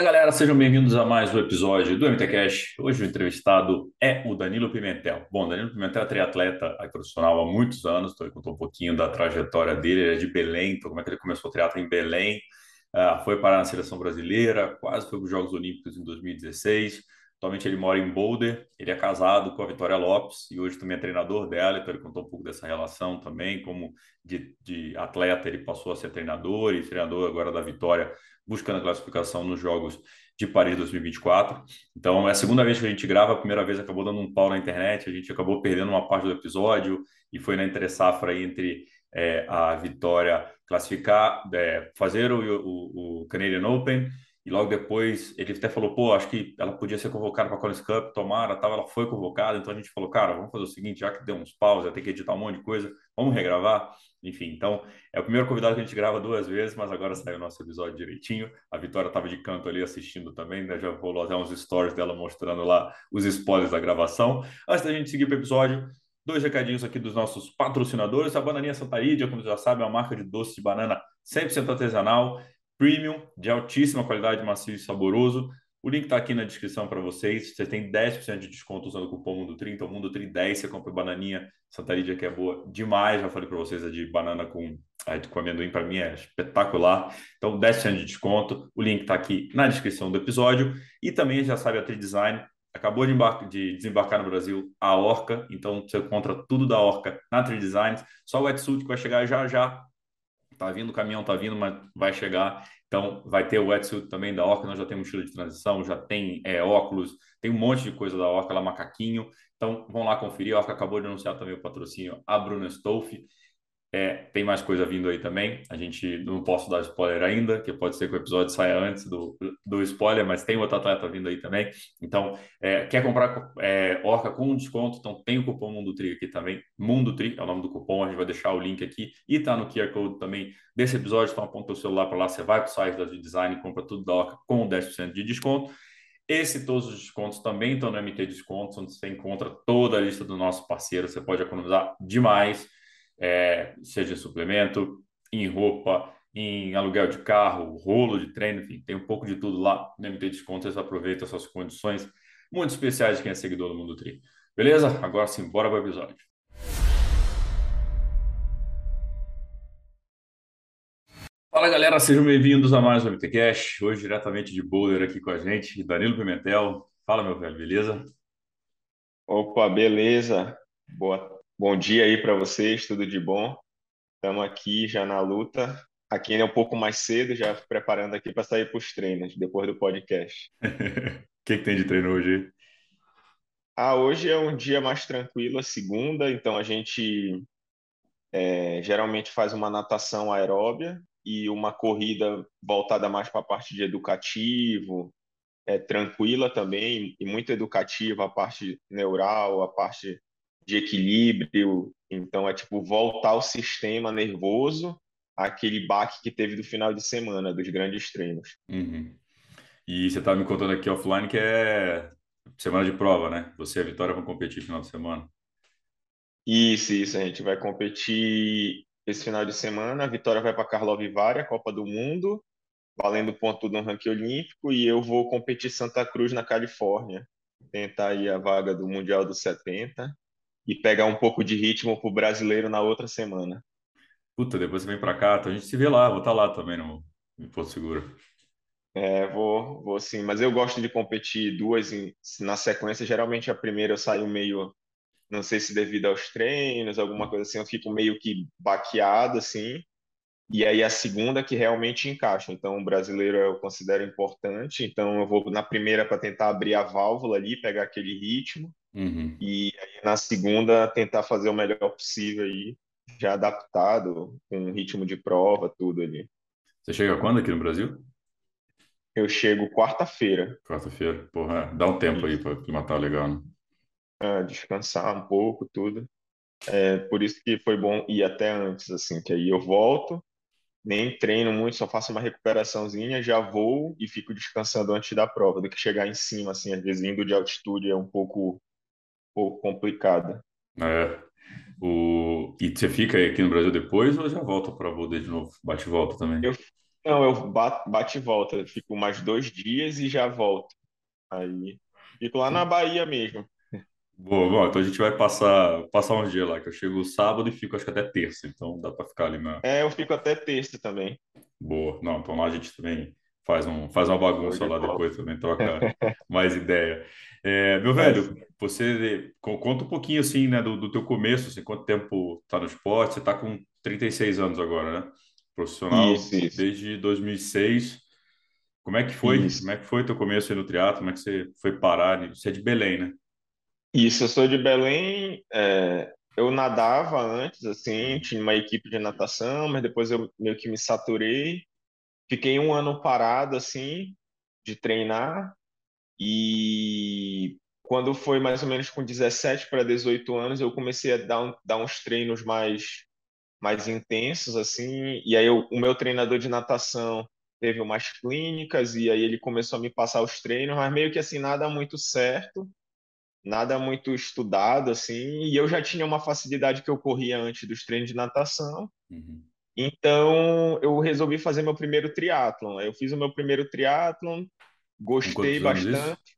Fala galera, sejam bem-vindos a mais um episódio do MTCast. Hoje o entrevistado é o Danilo Pimentel. Bom, Danilo Pimentel é triatleta profissional há muitos anos, então ele contou um pouquinho da trajetória dele, ele é de Belém, então como é que ele começou o triatlo em Belém, uh, foi parar na seleção brasileira, quase foi para os Jogos Olímpicos em 2016, atualmente ele mora em Boulder, ele é casado com a Vitória Lopes e hoje também é treinador dela, então ele contou um pouco dessa relação também, como de, de atleta ele passou a ser treinador e treinador agora da Vitória buscando a classificação nos Jogos de Paris 2024. Então, é a segunda vez que a gente grava, a primeira vez acabou dando um pau na internet, a gente acabou perdendo uma parte do episódio e foi na entre safra aí entre é, a Vitória classificar, é, fazer o, o, o Canadian Open e logo depois ele até falou, pô, acho que ela podia ser convocada para a Collins Cup, tomara, tal, ela foi convocada, então a gente falou, cara, vamos fazer o seguinte, já que deu uns paus, já tem que editar um monte de coisa, vamos regravar. Enfim, então é o primeiro convidado que a gente grava duas vezes, mas agora saiu o nosso episódio direitinho. A Vitória estava de canto ali assistindo também, né? já rolou até uns stories dela mostrando lá os spoilers da gravação. Antes da gente seguir para o episódio, dois recadinhos aqui dos nossos patrocinadores. A Bananinha Santa Ídia, como já sabe, é uma marca de doce de banana 100% artesanal, premium, de altíssima qualidade, macio e saboroso. O link está aqui na descrição para vocês. Você tem 10% de desconto usando o cupom Mundo30, o Mundo3010. Você compra bananinha Santa Lídia, que é boa demais. Já falei para vocês, a de banana com, com amendoim, para mim é espetacular. Então, 10% de desconto. O link está aqui na descrição do episódio. E também, já sabe, a Tri Design acabou de, de, desembarcar no Brasil a Orca. Então, você encontra tudo da Orca na Tri Design. Só o wetsuit que vai chegar já já. Tá vindo, o caminhão tá vindo, mas vai chegar. Então, vai ter o wetsuit também da Orca, nós já temos mochila de transição, já tem é, óculos, tem um monte de coisa da Orca lá, macaquinho. Então, vão lá conferir. A Orca acabou de anunciar também o patrocínio a Bruna Stolfi. É, tem mais coisa vindo aí também. A gente não posso dar spoiler ainda, que pode ser que o episódio saia antes do, do spoiler, mas tem outro atleta vindo aí também. Então, é, quer comprar é, Orca com desconto? Então, tem o cupom Mundo Tri aqui também. Mundo Tri é o nome do cupom. A gente vai deixar o link aqui e tá no QR Code também desse episódio. Então, aponta o celular para lá, você vai para o site da Design, compra tudo da Orca com 10% de desconto. Esse todos os descontos também estão no MT Descontos, onde você encontra toda a lista do nosso parceiro. Você pode economizar demais é, seja em suplemento, em roupa, em aluguel de carro, rolo de treino, enfim, tem um pouco de tudo lá no MT Desconto. Você aproveita essas condições muito especiais de quem é seguidor do Mundo Tri. Beleza? Agora sim, bora para o episódio. Fala galera, sejam bem-vindos a mais um MTCast. Hoje, diretamente de Boulder, aqui com a gente, Danilo Pimentel. Fala, meu velho, beleza? Opa, beleza. Boa Bom dia aí para vocês, tudo de bom? Estamos aqui já na luta. Aqui ainda é um pouco mais cedo, já preparando aqui para sair para os treinos depois do podcast. O que, que tem de treino hoje? Ah, hoje é um dia mais tranquilo, a segunda, então a gente é, geralmente faz uma natação aeróbia e uma corrida voltada mais para a parte de educativo, é, tranquila também, e muito educativa, a parte neural, a parte de equilíbrio. Então, é tipo voltar o sistema nervoso àquele baque que teve do final de semana, dos grandes treinos. Uhum. E você estava me contando aqui offline que é semana de prova, né? Você e a Vitória vão competir final de semana. Isso, isso. A gente vai competir esse final de semana. A Vitória vai para Karlovy Vary, Copa do Mundo, valendo ponto no ranking olímpico, e eu vou competir Santa Cruz, na Califórnia, tentar aí a vaga do Mundial dos 70 e pegar um pouco de ritmo pro brasileiro na outra semana. Puta, depois você vem para cá, então a gente se vê lá, vou estar tá lá também no, no Porto Seguro. É, vou, vou sim, mas eu gosto de competir duas em, na sequência. Geralmente a primeira eu saio meio, não sei se devido aos treinos, alguma coisa assim, eu fico meio que baqueado assim. E aí a segunda que realmente encaixa. Então o brasileiro eu considero importante, então eu vou na primeira para tentar abrir a válvula ali, pegar aquele ritmo. Uhum. E aí, na segunda, tentar fazer o melhor possível aí, já adaptado, com ritmo de prova, tudo ali. Você chega quando aqui no Brasil? Eu chego quarta-feira. Quarta-feira, porra, dá um tempo aí para matar legal, né? É, descansar um pouco, tudo. É, por isso que foi bom ir até antes, assim, que aí eu volto, nem treino muito, só faço uma recuperaçãozinha, já vou e fico descansando antes da prova, do que chegar em cima, assim, às vezes indo de altitude é um pouco pouco complicada. É. O... E você fica aqui no Brasil depois ou já volta para Boulder de novo? Bate e volta também? Eu, Não, eu bato, bate e volta. Fico mais dois dias e já volto. Aí fico lá na Bahia mesmo. Boa, bom, então a gente vai passar, passar um dia lá, que eu chego sábado e fico acho que até terça, então dá para ficar ali na. É, eu fico até terça também. Boa. Não, então lá a gente também faz, um, faz uma bagunça lá depois também, troca mais ideia. É, meu velho, você conta um pouquinho assim, né, do, do teu começo, assim, quanto tempo tá no esporte, você tá com 36 anos agora, né? Profissional Isso, isso, desde 2006. Como é que foi? isso. Como é que foi teu começo aí no triatlo? Como é que você foi parar? Você é de Belém, né? Isso, eu sou de Belém. é, eu nadava antes, assim, tinha uma equipe de natação, mas depois eu meio que me saturei. Fiquei um ano parado, assim, de treinar. E quando foi mais ou menos com 17 para 18 anos, eu comecei a dar, um- dar uns treinos mais, mais intensos, assim. E aí eu- o meu treinador de natação teve umas clínicas, e aí ele começou a me passar os treinos, mas meio que assim, nada muito certo. nada muito estudado assim, e eu já tinha uma facilidade que eu corria antes dos treinos de natação. Uhum. Então, eu resolvi fazer meu primeiro triatlon. Eu fiz o meu primeiro triatlon, gostei anos isso? bastante.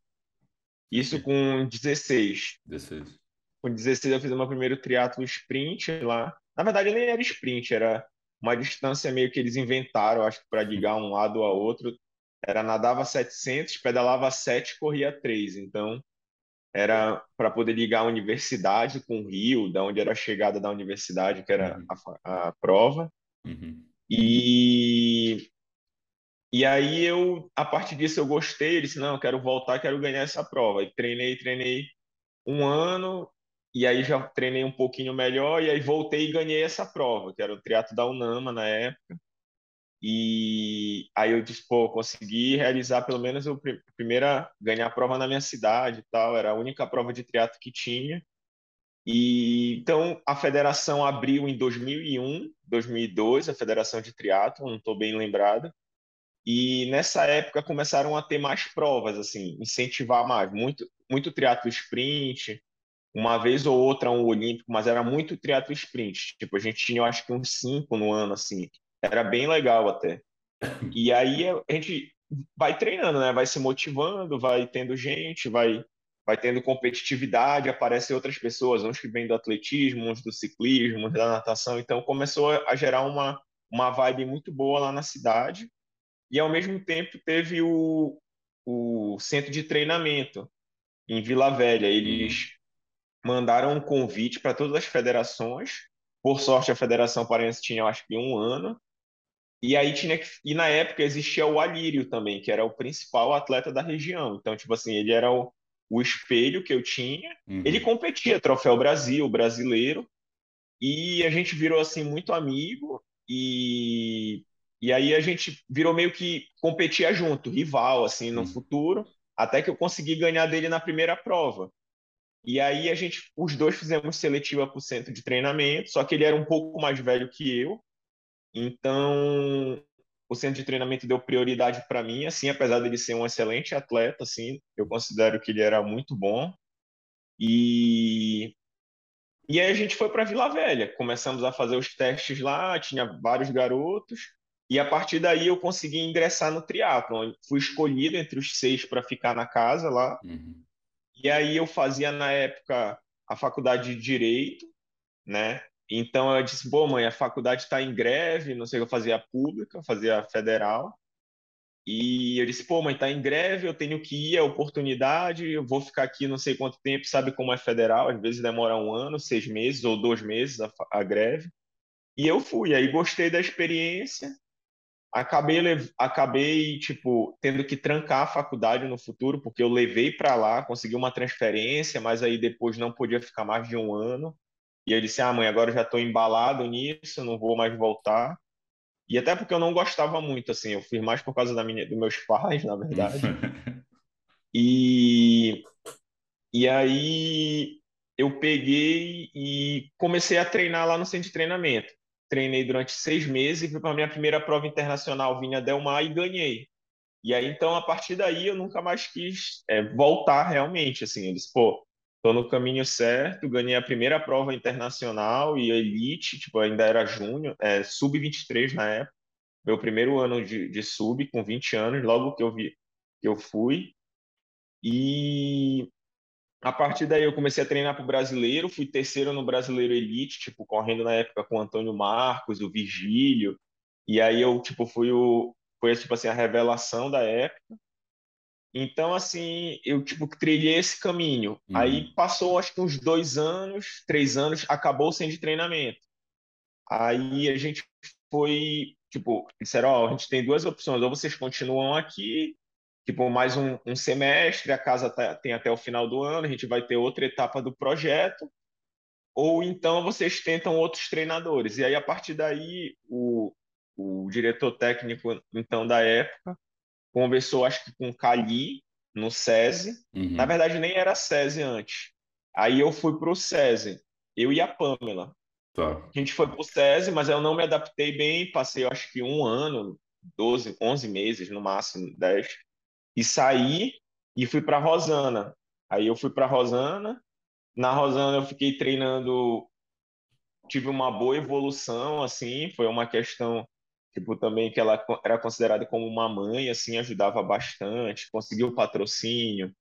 Isso com 16. 16. Com 16 eu fiz o meu primeiro triatlo sprint lá. Na verdade, nem era sprint, era uma distância meio que eles inventaram, acho que para ligar um lado ao outro. Era nadava 700, pedalava 7, corria 3. Então, era para poder ligar a universidade com o Rio, da onde era a chegada da universidade, que era Uhum. a, a prova. Uhum. E, e aí eu, a partir disso eu gostei, eu disse, não, eu quero voltar, quero ganhar essa prova. E treinei, treinei um ano, e aí já treinei um pouquinho melhor, e aí voltei e ganhei essa prova, que era o triatlo da Unama na época. E aí eu disse, pô, consegui realizar pelo menos pr- primeira ganhar a prova na minha cidade e tal, era a única prova de triatlo que tinha. E então a federação abriu em 2001, 2002, a Federação de Triatlo, não estou bem lembrado. E nessa época começaram a ter mais provas, assim, incentivar mais, muito muito triatlo sprint, uma vez ou outra um olímpico, mas era muito triatlo sprint. Tipo, a gente tinha, acho que uns cinco no ano, assim. Era bem legal até. E aí a gente vai treinando, né? Vai se motivando, vai tendo gente, vai vai tendo competitividade, aparecem outras pessoas, uns que vêm do atletismo, uns do ciclismo, uns da natação. Então começou a gerar uma uma vibe muito boa lá na cidade. E ao mesmo tempo teve o o centro de treinamento em Vila Velha. Eles mandaram um convite para todas as federações. Por sorte, a Federação Paraense tinha, acho que um ano. E aí tinha que, e na época existia o Alírio também, que era o principal atleta da região. Então, tipo assim, ele era o, o espelho que eu tinha. Ele Uhum. competia, Troféu Brasil, brasileiro, e a gente virou assim muito amigo e e aí a gente virou meio que competia junto, rival assim no Uhum. futuro, até que eu consegui ganhar dele na primeira prova. E aí a gente, os dois fizemos seletiva para o centro de treinamento, só que ele era um pouco mais velho que eu, então o centro de treinamento deu prioridade para mim, assim, apesar dele ser um excelente atleta, assim, eu considero que ele era muito bom. E e aí a gente foi para Vila Velha, começamos a fazer os testes lá, tinha vários garotos, e a partir daí eu consegui ingressar no triatlon. Fui escolhido entre os seis para ficar na casa lá, Uhum. e aí eu fazia na época a faculdade de Direito, né? Então eu disse, pô, mãe, a faculdade está em greve, não sei, eu fazia pública, fazia federal, e eu disse, pô, mãe, tá em greve, eu tenho que ir, é oportunidade, eu vou ficar aqui não sei quanto tempo, sabe como é federal, às vezes demora um ano, seis meses ou dois meses a, a greve. E eu fui, aí gostei da experiência, acabei, acabei, tipo, tendo que trancar a faculdade no futuro, porque eu levei para lá, consegui uma transferência, mas aí depois não podia ficar mais de um ano. E eu disse, ah, mãe, agora eu já estou embalado nisso, não vou mais voltar. E até porque eu não gostava muito, assim, eu fiz mais por causa da minha, dos meus pais, na verdade. E, e aí eu peguei e comecei a treinar lá no centro de treinamento. Treinei durante seis meses fui para a minha primeira prova internacional, Vinha Del Mar, e ganhei. E aí, então, a partir daí, eu nunca mais quis é, voltar realmente, assim. Eu disse, pô, tô no caminho certo, ganhei a primeira prova internacional e elite, tipo, ainda era júnior, é, sub-23 na época. meu primeiro ano de, de sub, com 20 anos, logo que eu vi que eu fui. E a partir daí eu comecei a treinar para o brasileiro, fui terceiro no brasileiro elite, tipo, correndo na época com o Antônio Marcos, o Virgílio. E aí eu, tipo, fui o foi tipo assim a revelação da época. Então, assim, eu tipo trilhei esse caminho. Uhum. Aí passou acho que uns dois anos, três anos, acabou sem de treinamento. Aí a gente foi, tipo, disseram, ó, oh, a gente tem duas opções, ou vocês continuam aqui, tipo, mais um, um semestre, a casa tá, tem até o final do ano, a gente vai ter outra etapa do projeto, ou então vocês tentam outros treinadores. E aí, a partir daí, o, o diretor técnico, então, da época, conversou, acho que com o Cali, no SESI. Uhum. Na verdade, nem era SESI antes. Aí eu fui para o SESI, eu e a Pamela. Tá. A gente foi para o SESI, mas eu não me adaptei bem, passei, acho que um ano, 12, 11 meses, no máximo 10, e saí e fui para Rosana. Aí eu fui para Rosana, na Rosana eu fiquei treinando, tive uma boa evolução, assim, foi uma questão tipo também que ela era considerada como uma mãe, assim, ajudava bastante, conseguiu patrocínio,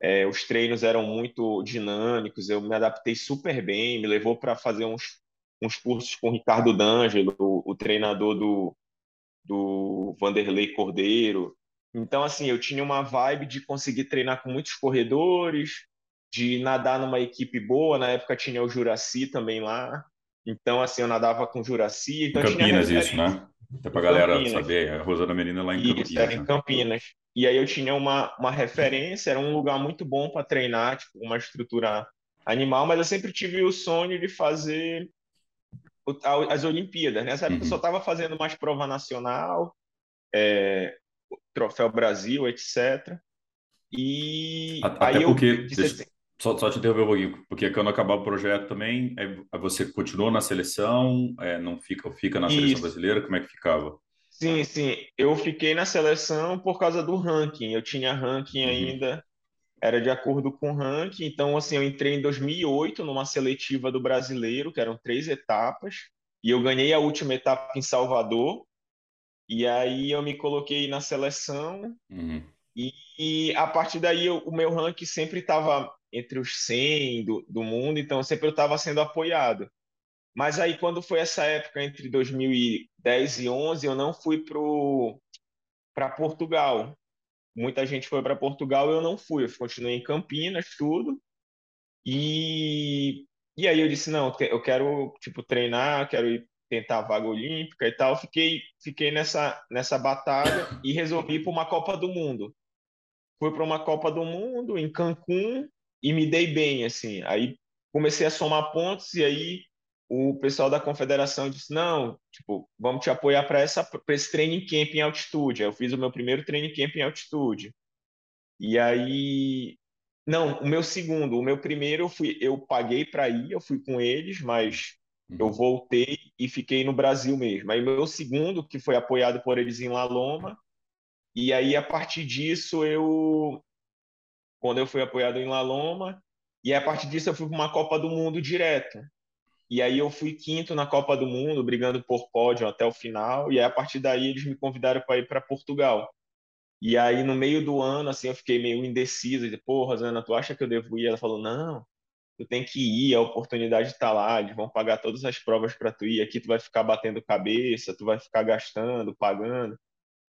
é, os treinos eram muito dinâmicos, eu me adaptei super bem, me levou para fazer uns, uns cursos com o Ricardo D'Angelo, o, o treinador do, do Vanderlei Cordeiro. Então, assim, eu tinha uma vibe de conseguir treinar com muitos corredores, de nadar numa equipe boa. Na época tinha o Juraci também lá. Então, assim, eu nadava com Juraci. Então Campinas, isso, né? Até para a galera Campinas. saber, a Rosana Menina lá em Campinas. Isso, era em né? Campinas. E aí eu tinha uma, uma referência, era um lugar muito bom para treinar, tipo, uma estrutura animal, mas eu sempre tive o sonho de fazer as Olimpíadas. Nessa época uhum. eu só estava fazendo mais prova nacional, é, Troféu Brasil, etc. E Até aí porque, eu disse deixa, assim, só, só te interromper um pouquinho, porque quando acabar o projeto também, é, você continuou na seleção, é, não fica, fica na seleção Isso. brasileira, como é que ficava? Sim, sim. Eu fiquei na seleção por causa do ranking. Eu tinha ranking uhum. ainda, era de acordo com o ranking. Então, assim, eu entrei em 2008 numa seletiva do brasileiro, que eram três etapas, e eu ganhei a última etapa em Salvador. E aí eu me coloquei na seleção. Uhum. E, e, a partir daí eu, o meu ranking sempre estava entre os 100 do, do mundo, então sempre eu estava sendo apoiado. Mas aí, quando foi essa época entre 2010 e 11, eu não fui para Portugal. Muita gente foi para Portugal, eu não fui. Eu continuei em Campinas, tudo. E, e aí eu disse, não, eu quero tipo treinar, quero ir tentar a vaga olímpica e tal. Fiquei, fiquei nessa, nessa batalha e resolvi ir para uma Copa do Mundo. Fui para uma Copa do Mundo em Cancún e me dei bem, assim. Aí comecei a somar pontos e aí o pessoal da confederação disse: não, tipo, vamos te apoiar para esse training camp em altitude. Aí eu fiz o meu primeiro training camp em altitude. E aí. Não, o meu segundo. O meu primeiro eu, fui, eu paguei para ir, eu fui com eles, mas eu uhum. voltei e fiquei no Brasil mesmo. Aí meu segundo, que foi apoiado por eles em La Loma, e aí a partir disso eu quando eu fui apoiado em La Loma, e a partir disso eu fui para uma Copa do Mundo direto. E aí eu fui quinto na Copa do Mundo, brigando por pódio até o final, e aí a partir daí eles me convidaram para ir para Portugal. E aí no meio do ano, assim, eu fiquei meio indeciso, de, pô, Rosana, tu acha que eu devo ir? Ela falou, não, tu tem que ir, a oportunidade está lá, eles vão pagar todas as provas para tu ir, aqui tu vai ficar batendo cabeça, tu vai ficar gastando, pagando.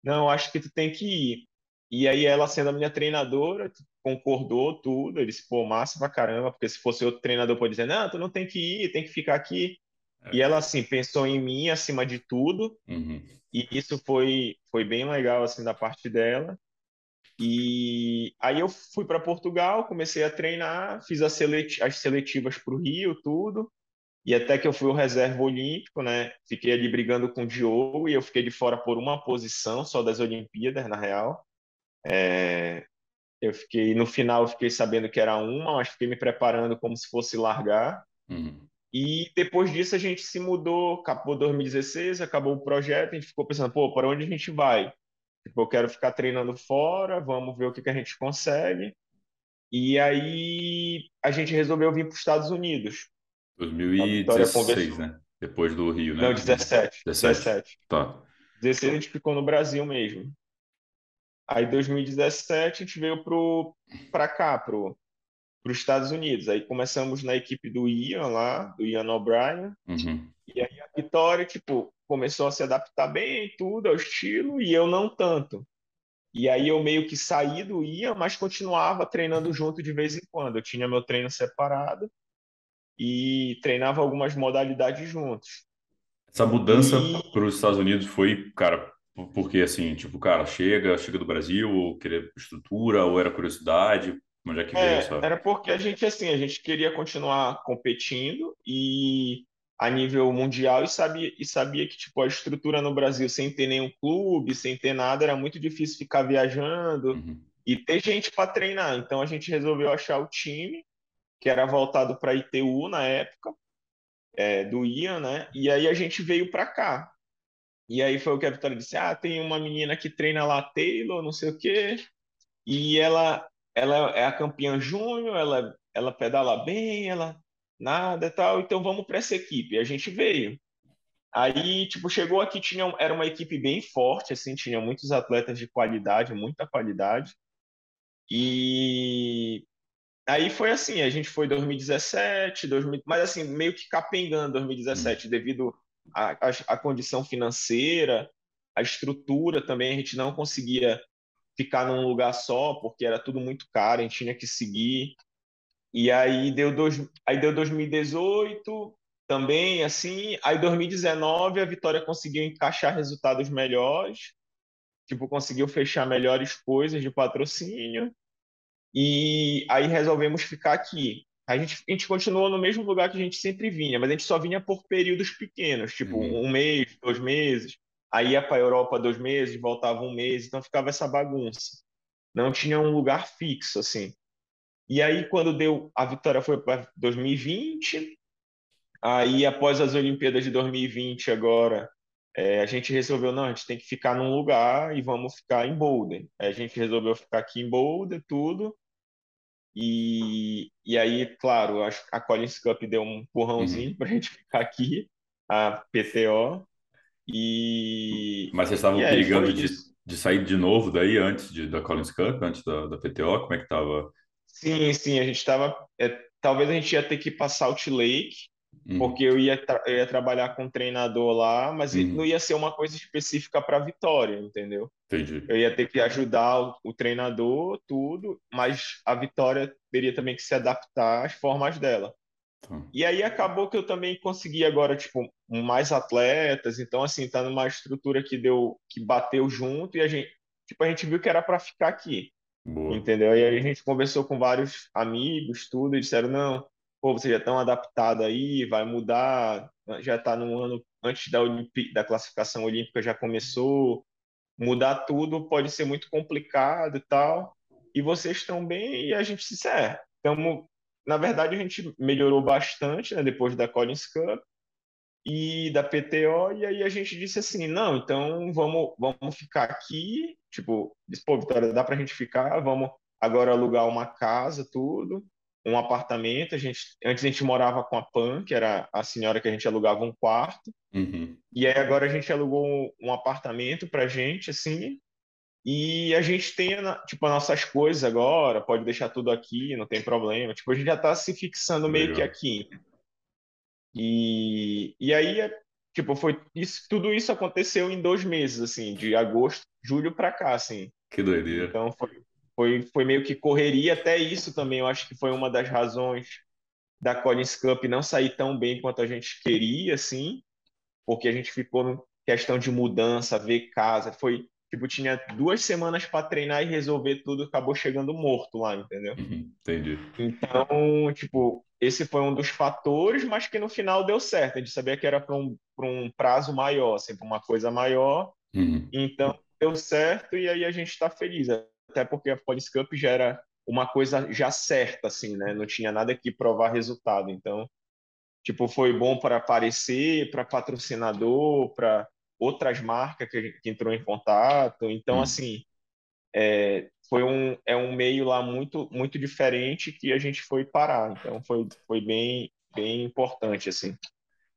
Não, acho que tu tem que ir. E aí ela sendo a minha treinadora, concordou tudo, ele disse, pô, massa pra caramba, porque se fosse outro treinador pode dizer, não, tu não tem que ir, tem que ficar aqui. É. E ela, assim, pensou em mim acima de tudo, uhum. e isso foi, foi bem legal, assim, da parte dela. E aí eu fui para Portugal, comecei a treinar, fiz as, seleti as seletivas para o Rio, tudo, e até que eu fui o reserva olímpico, né? Fiquei ali brigando com o Diogo e eu fiquei de fora por uma posição só das Olimpíadas, na real. É, eu fiquei no final, fiquei sabendo que era uma, mas fiquei me preparando como se fosse largar. Uhum. E depois disso a gente se mudou, acabou 2016, acabou o projeto, a gente ficou pensando, pô, para onde a gente vai? Tipo, eu quero ficar treinando fora, vamos ver o que, que a gente consegue. E aí a gente resolveu vir para os Estados Unidos. 2016, né? Depois do Rio, né? Não, 17. 17. 17. Tá. 16 a gente ficou no Brasil mesmo. Aí 2017 a gente veio para cá, para os Estados Unidos. Aí começamos na equipe do Ian lá, do Ian O'Brien. Uhum. E aí a Vitória, tipo, começou a se adaptar bem, tudo, ao estilo, e eu não tanto. E aí eu meio que saí do Ian, mas continuava treinando junto de vez em quando. Eu tinha meu treino separado e treinava algumas modalidades juntos. Essa mudança e... para os Estados Unidos foi, cara, porque assim, tipo, cara, chega, chega do Brasil, ou querer estrutura, ou era curiosidade, onde é que veio é? Era porque a gente, assim, a gente queria continuar competindo e a nível mundial e sabia, e sabia que, tipo, a estrutura no Brasil, sem ter nenhum clube, sem ter nada, era muito difícil ficar viajando Uhum. e ter gente para treinar. Então a gente resolveu achar o time, que era voltado para ITU na época, é, do Ian, né? E aí a gente veio para cá. E aí foi o que a Vitória disse: ah, tem uma menina que treina lá, Taylor, não sei o quê, e ela, ela é a campeã júnior, ela, ela pedala bem, ela nada tal, então vamos para essa equipe. E a gente veio. Aí, tipo, chegou aqui, tinha, era uma equipe bem forte, assim, tinha muitos atletas de qualidade, muita qualidade. E aí foi assim, a gente foi 2017, 2000, mas assim, meio que capengando 2017, devido à, à, à condição financeira, a estrutura também, a gente não conseguia ficar num lugar só, porque era tudo muito caro, a gente tinha que seguir. E aí deu, dois, aí deu 2018 também, assim. Aí 2019 a Vitória conseguiu encaixar resultados melhores, tipo, conseguiu fechar melhores coisas de patrocínio. E aí resolvemos ficar aqui. A gente, a gente continuou no mesmo lugar que a gente sempre vinha, mas a gente só vinha por períodos pequenos, tipo Uhum. um mês, dois meses. Aí ia para a Europa dois meses, voltava um mês, então ficava essa bagunça. Não tinha um lugar fixo, assim. E aí, quando deu, a vitória foi para 2020, aí após as Olimpíadas de 2020 agora, é, a gente resolveu, não, a gente tem que ficar num lugar e vamos ficar em Boulder. A gente resolveu ficar aqui em Boulder, tudo. E, e aí, claro, a, a Collins Cup deu um empurrãozinho Uhum. para a gente ficar aqui, a PTO. E, Mas vocês estavam perigando de, de sair de novo daí antes de, da Collins Cup, antes da, da PTO? Como é que tava? Sim, sim, a gente estava. É, talvez a gente ia ter que ir para Salt Uhum. porque eu ia, eu ia trabalhar com um treinador lá, mas i- não Uhum. ia ser uma coisa específica para Vitória, entendeu? Entendi. Eu ia ter que ajudar o, o treinador, tudo, mas a Vitória teria também que se adaptar às formas dela. Tá. E aí acabou que eu também consegui agora, tipo, mais atletas, então, assim, tá numa estrutura que deu, que bateu junto e a gente, tipo, a gente viu que era para ficar aqui. Boa. Entendeu? E aí a gente conversou com vários amigos, tudo, e disseram, não, pô, você já estão adaptado aí, vai mudar, já está no ano antes da, Olimpi da classificação olímpica já começou, mudar tudo pode ser muito complicado e tal, e vocês estão bem, e a gente disse, é, estamos, na verdade a gente melhorou bastante, né, depois da Collins Cup, e da PTO, e aí a gente disse assim, não, então vamos, vamos ficar aqui, tipo, disse, pô, Vitória, dá pra gente ficar, vamos agora alugar uma casa, tudo, um apartamento, a gente, antes a gente morava com a Pan, que era a senhora que a gente alugava um quarto, Uhum. e aí agora a gente alugou um, um apartamento pra gente, assim, e a gente tem, tipo, as nossas coisas agora, pode deixar tudo aqui, não tem problema, tipo, a gente já tá se fixando meio que Legal. aqui, e, e aí, tipo, foi isso, tudo isso aconteceu em dois meses, assim, de agosto, julho para cá, assim. Que doideira. Então foi, foi, foi meio que correria, até isso também, eu acho que foi uma das razões da Collins Cup não sair tão bem quanto a gente queria, assim, porque a gente ficou em questão de mudança, ver casa, foi, tipo, tinha duas semanas para treinar e resolver tudo, acabou chegando morto lá, entendeu? Uhum. Entendi. Então, tipo, esse foi um dos fatores, mas que no final deu certo. A gente sabia que era para um, pra um prazo maior, assim, para uma coisa maior. Uhum. Então, deu certo e aí a gente está feliz. Até porque a Police Cup já era uma coisa já certa, assim, né? Não tinha nada que provar resultado. Então, tipo, foi bom para aparecer, para patrocinador, para outras marcas que, que entrou em contato. Então, Uhum. assim, é, foi um, é um meio lá muito, muito diferente que a gente foi parar. Então foi, foi bem, bem importante, assim.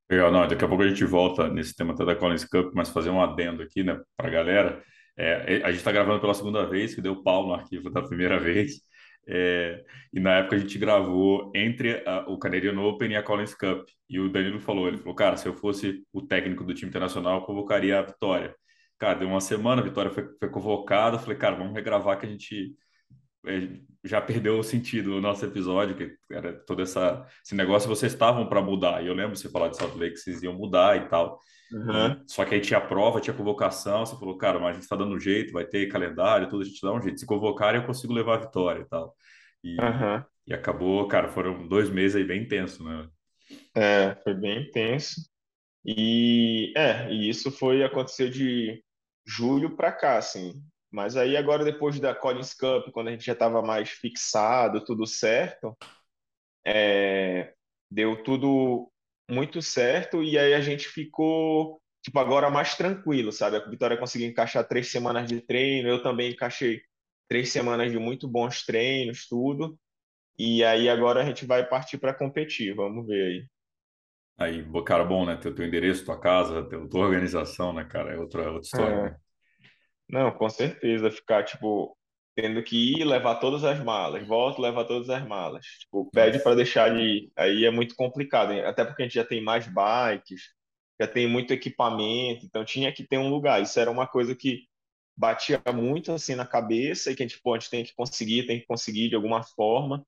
Legal, não, daqui a pouco a gente volta nesse tema até da Collins Cup, mas fazer um adendo aqui, né, para a galera. É, a gente está gravando pela segunda vez, que deu pau no arquivo da primeira vez. É, e na época a gente gravou entre a, o Canadian Open e a Collins Cup. E o Danilo falou, ele falou, cara, se eu fosse o técnico do time internacional, eu convocaria a Vitória. Cara, deu uma semana, a Vitória foi, foi convocada. Falei, cara, vamos regravar que a gente já perdeu o sentido do nosso episódio, que era todo essa, esse negócio, vocês estavam para mudar. E eu lembro você falar de Salt Lake que vocês iam mudar e tal. Uhum. E, só que aí tinha prova, tinha convocação. Você falou, cara, mas a gente está dando um jeito, vai ter calendário, tudo, a gente dá um jeito. Se convocarem, eu consigo levar a vitória e tal. E, Uhum. e acabou, cara, foram dois meses aí bem intensos, né? É, foi bem intenso. E é, e isso foi aconteceu de julho para cá, assim. Mas aí agora depois da Collins Cup, quando a gente já estava mais fixado, tudo certo, é, deu tudo muito certo e aí a gente ficou tipo agora mais tranquilo, sabe? A Vitória conseguiu encaixar três semanas de treino, eu também encaixei três semanas de muito bons treinos, tudo. E aí agora a gente vai partir para competir, vamos ver aí. Aí, cara, bom, né? Ter o teu endereço, tua casa, ter tua organização, né, cara? É outra, outra história, É. né? Não, com certeza, ficar, tipo, tendo que ir levar todas as malas, volta, levar todas as malas. Tipo, pede para deixar de ir. Aí é muito complicado, hein? Até porque a gente já tem mais bikes, já tem muito equipamento, então tinha que ter um lugar. Isso era uma coisa que batia muito assim na cabeça e que a gente, pô, a gente tem que conseguir, tem que conseguir de alguma forma.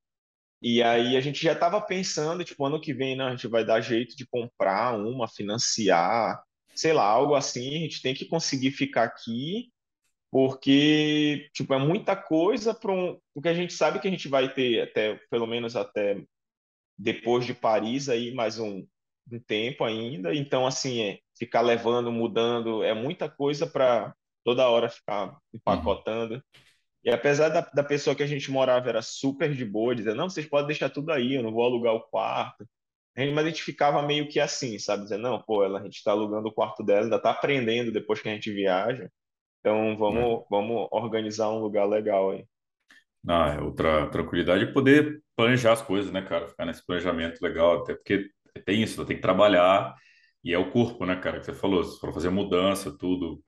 E aí a gente já estava pensando, tipo, ano que vem, né, a gente vai dar jeito de comprar uma, financiar, sei lá, algo assim, a gente tem que conseguir ficar aqui porque tipo é muita coisa para um, porque a gente sabe que a gente vai ter até pelo menos até depois de Paris aí mais um, um tempo ainda, então assim é ficar levando, mudando, é muita coisa para toda hora ficar Uhum. empacotando. E apesar da, da pessoa que a gente morava era super de boa, dizendo, não, vocês podem deixar tudo aí, eu não vou alugar o quarto. A gente, mas a gente ficava meio que assim, sabe? Dizendo, não, pô, ela, a gente está alugando o quarto dela, ainda está aprendendo depois que a gente viaja. Então É. vamos, vamos organizar um lugar legal aí. Ah, é outra tranquilidade e poder planejar as coisas, né, cara? Ficar nesse planejamento legal, até porque tem isso, tem que trabalhar e é o corpo, né, cara? Que você falou, se for fazer mudança, tudo,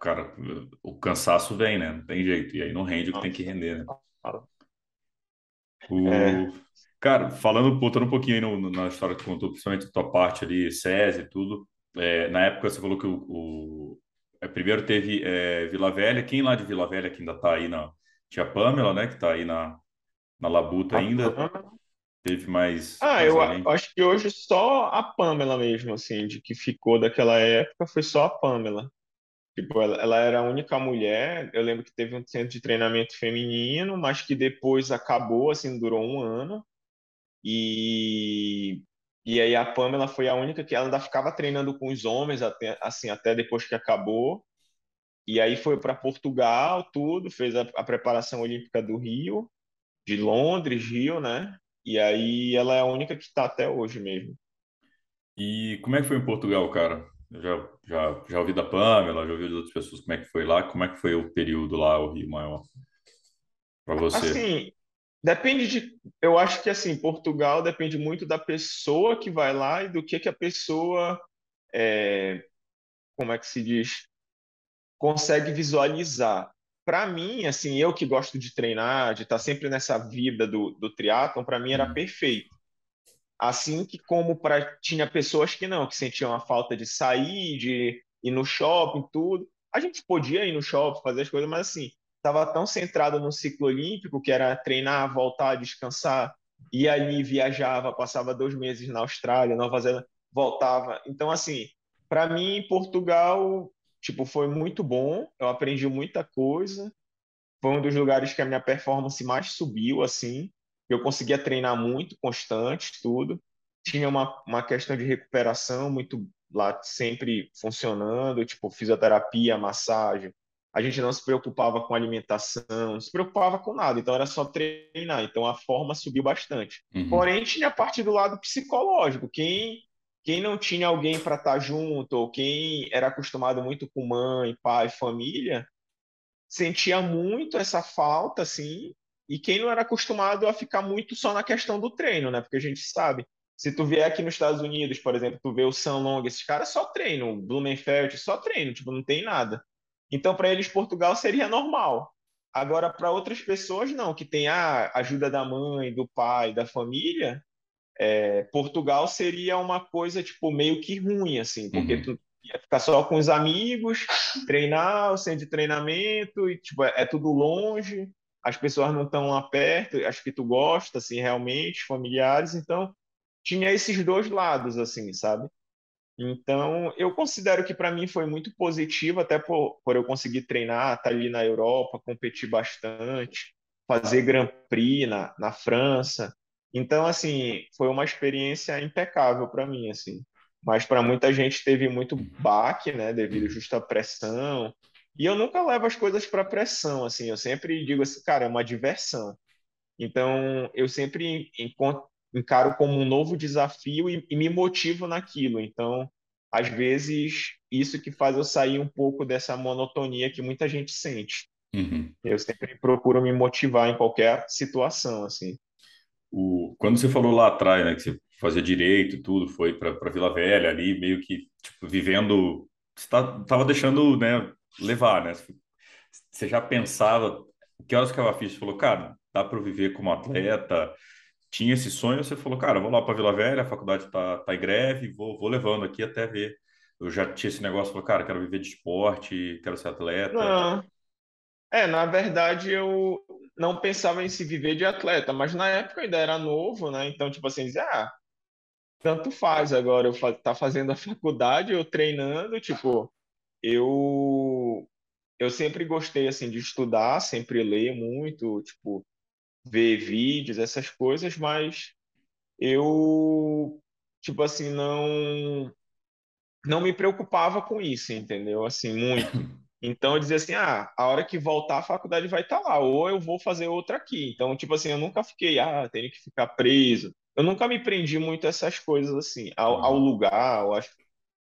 cara, o cansaço vem, né? Não tem jeito. E aí não rende o que tem que render, né? O... É, Cara, falando, voltando um pouquinho aí no- na história que contou, principalmente da tua parte ali, SESI e tudo, é, na época você falou que o, o- é, primeiro teve é, Vila Velha, quem lá de Vila Velha que ainda tá aí na... Tinha a Pamela, né, que tá aí na, na Labuta a ainda, Pamela. teve mais, Ah, mais eu a- alguém. acho que hoje só a Pamela mesmo, assim, de que ficou daquela época, foi só a Pamela. Tipo, ela, ela era a única mulher. Eu lembro que teve um centro de treinamento feminino, mas que depois acabou, assim, durou um ano. E, e aí a Pamela foi a única que ela ainda ficava treinando com os homens até, assim, até depois que acabou. E aí foi para Portugal, tudo, fez a, a preparação olímpica do Rio, de Londres, Rio, né? E aí ela é a única que está até hoje mesmo. E como é que foi em Portugal, cara? Eu já, já, já ouvi da Pamela, já ouvi de outras pessoas como é que foi lá, como é que foi o período lá, o Rio Maior, para você? Assim, depende de. Eu acho que assim, Portugal depende muito da pessoa que vai lá e do que que a pessoa, é, como é que se diz, consegue visualizar. Para mim, assim, eu que gosto de treinar, de estar sempre nessa vida do, do triatlon, para mim era Uhum, perfeito. Assim que como para tinha pessoas que não, que sentiam a falta de sair, de ir no shopping, tudo. A gente podia ir no shopping, fazer as coisas, mas assim, estava tão centrado no ciclo olímpico, que era treinar, voltar, descansar, e ali viajava, passava dois meses na Austrália, Nova Zelândia, voltava. Então, assim, para mim, Portugal, tipo, foi muito bom, eu aprendi muita coisa, foi um dos lugares que a minha performance mais subiu, assim. Eu conseguia treinar muito constante, tudo. Tinha uma, uma questão de recuperação muito lá sempre funcionando, tipo fisioterapia, massagem. A gente não se preocupava com alimentação, não se preocupava com nada, então era só treinar. Então a forma subiu bastante. uhum. Porém, tinha a parte do lado psicológico. Quem quem não tinha alguém para estar junto, ou quem era acostumado muito com mãe, pai, família, sentia muito essa falta, assim, e quem não era acostumado a ficar muito só na questão do treino, né? Porque a gente sabe, Se tu vier aqui nos Estados Unidos, por exemplo, tu vê o São Long, esses caras só treinam, Blumenfeld só treinam, tipo, não tem nada. Então, para eles, Portugal seria normal. Agora, para outras pessoas, não, que tem a ajuda da mãe, do pai, da família, é, Portugal seria uma coisa, tipo, meio que ruim, assim, porque uhum. tu ia ficar só com os amigos, treinar, o centro de treinamento, e, tipo, é, é tudo longe, as pessoas não estão lá perto, acho que tu gosta, assim, realmente, familiares, então tinha esses dois lados, assim, sabe? Então, eu considero que para mim foi muito positivo, até por, por eu conseguir treinar, estar tá ali na Europa, competir bastante, fazer Grand Prix na, na França. Então, assim, foi uma experiência impecável para mim, assim. Mas para muita gente teve muito baque, né, devido justa à pressão. E eu nunca levo as coisas para pressão, assim. Eu sempre digo assim, cara, é uma diversão. Então, eu sempre encontro, encaro como um novo desafio e, e me motivo naquilo. Então, às vezes, isso que faz eu sair um pouco dessa monotonia que muita gente sente. Uhum. Eu sempre procuro me motivar em qualquer situação, assim. O, quando você falou lá atrás, né, que você fazia direito, tudo, foi para Vila Velha ali, meio que tipo, vivendo, você tá, tava deixando, né, levar, né? Você já pensava, que horas que fiz? Você falou, cara, dá para viver como atleta, tinha esse sonho, você falou, cara, vou lá para Vila Velha, a faculdade tá, tá em greve, vou, vou levando aqui até ver. Eu já tinha esse negócio, falou, cara, quero viver de esporte, quero ser atleta. Não. É, na verdade, eu não pensava em se viver de atleta, mas na época eu ainda era novo, né? Então, tipo assim, dizia, ah, tanto faz agora eu tá fazendo a faculdade, eu treinando, tipo, eu eu sempre gostei assim de estudar, sempre ler muito, tipo, ver vídeos, essas coisas, mas eu, tipo assim, não não me preocupava com isso, entendeu? Assim, muito. Então eu dizia assim, ah, a hora que voltar a faculdade vai estar tá lá, ou eu vou fazer outra aqui. Então, tipo assim, eu nunca fiquei, ah, tenho que ficar preso. Eu nunca me prendi muito a essas coisas assim, ao, ao lugar, eu acho,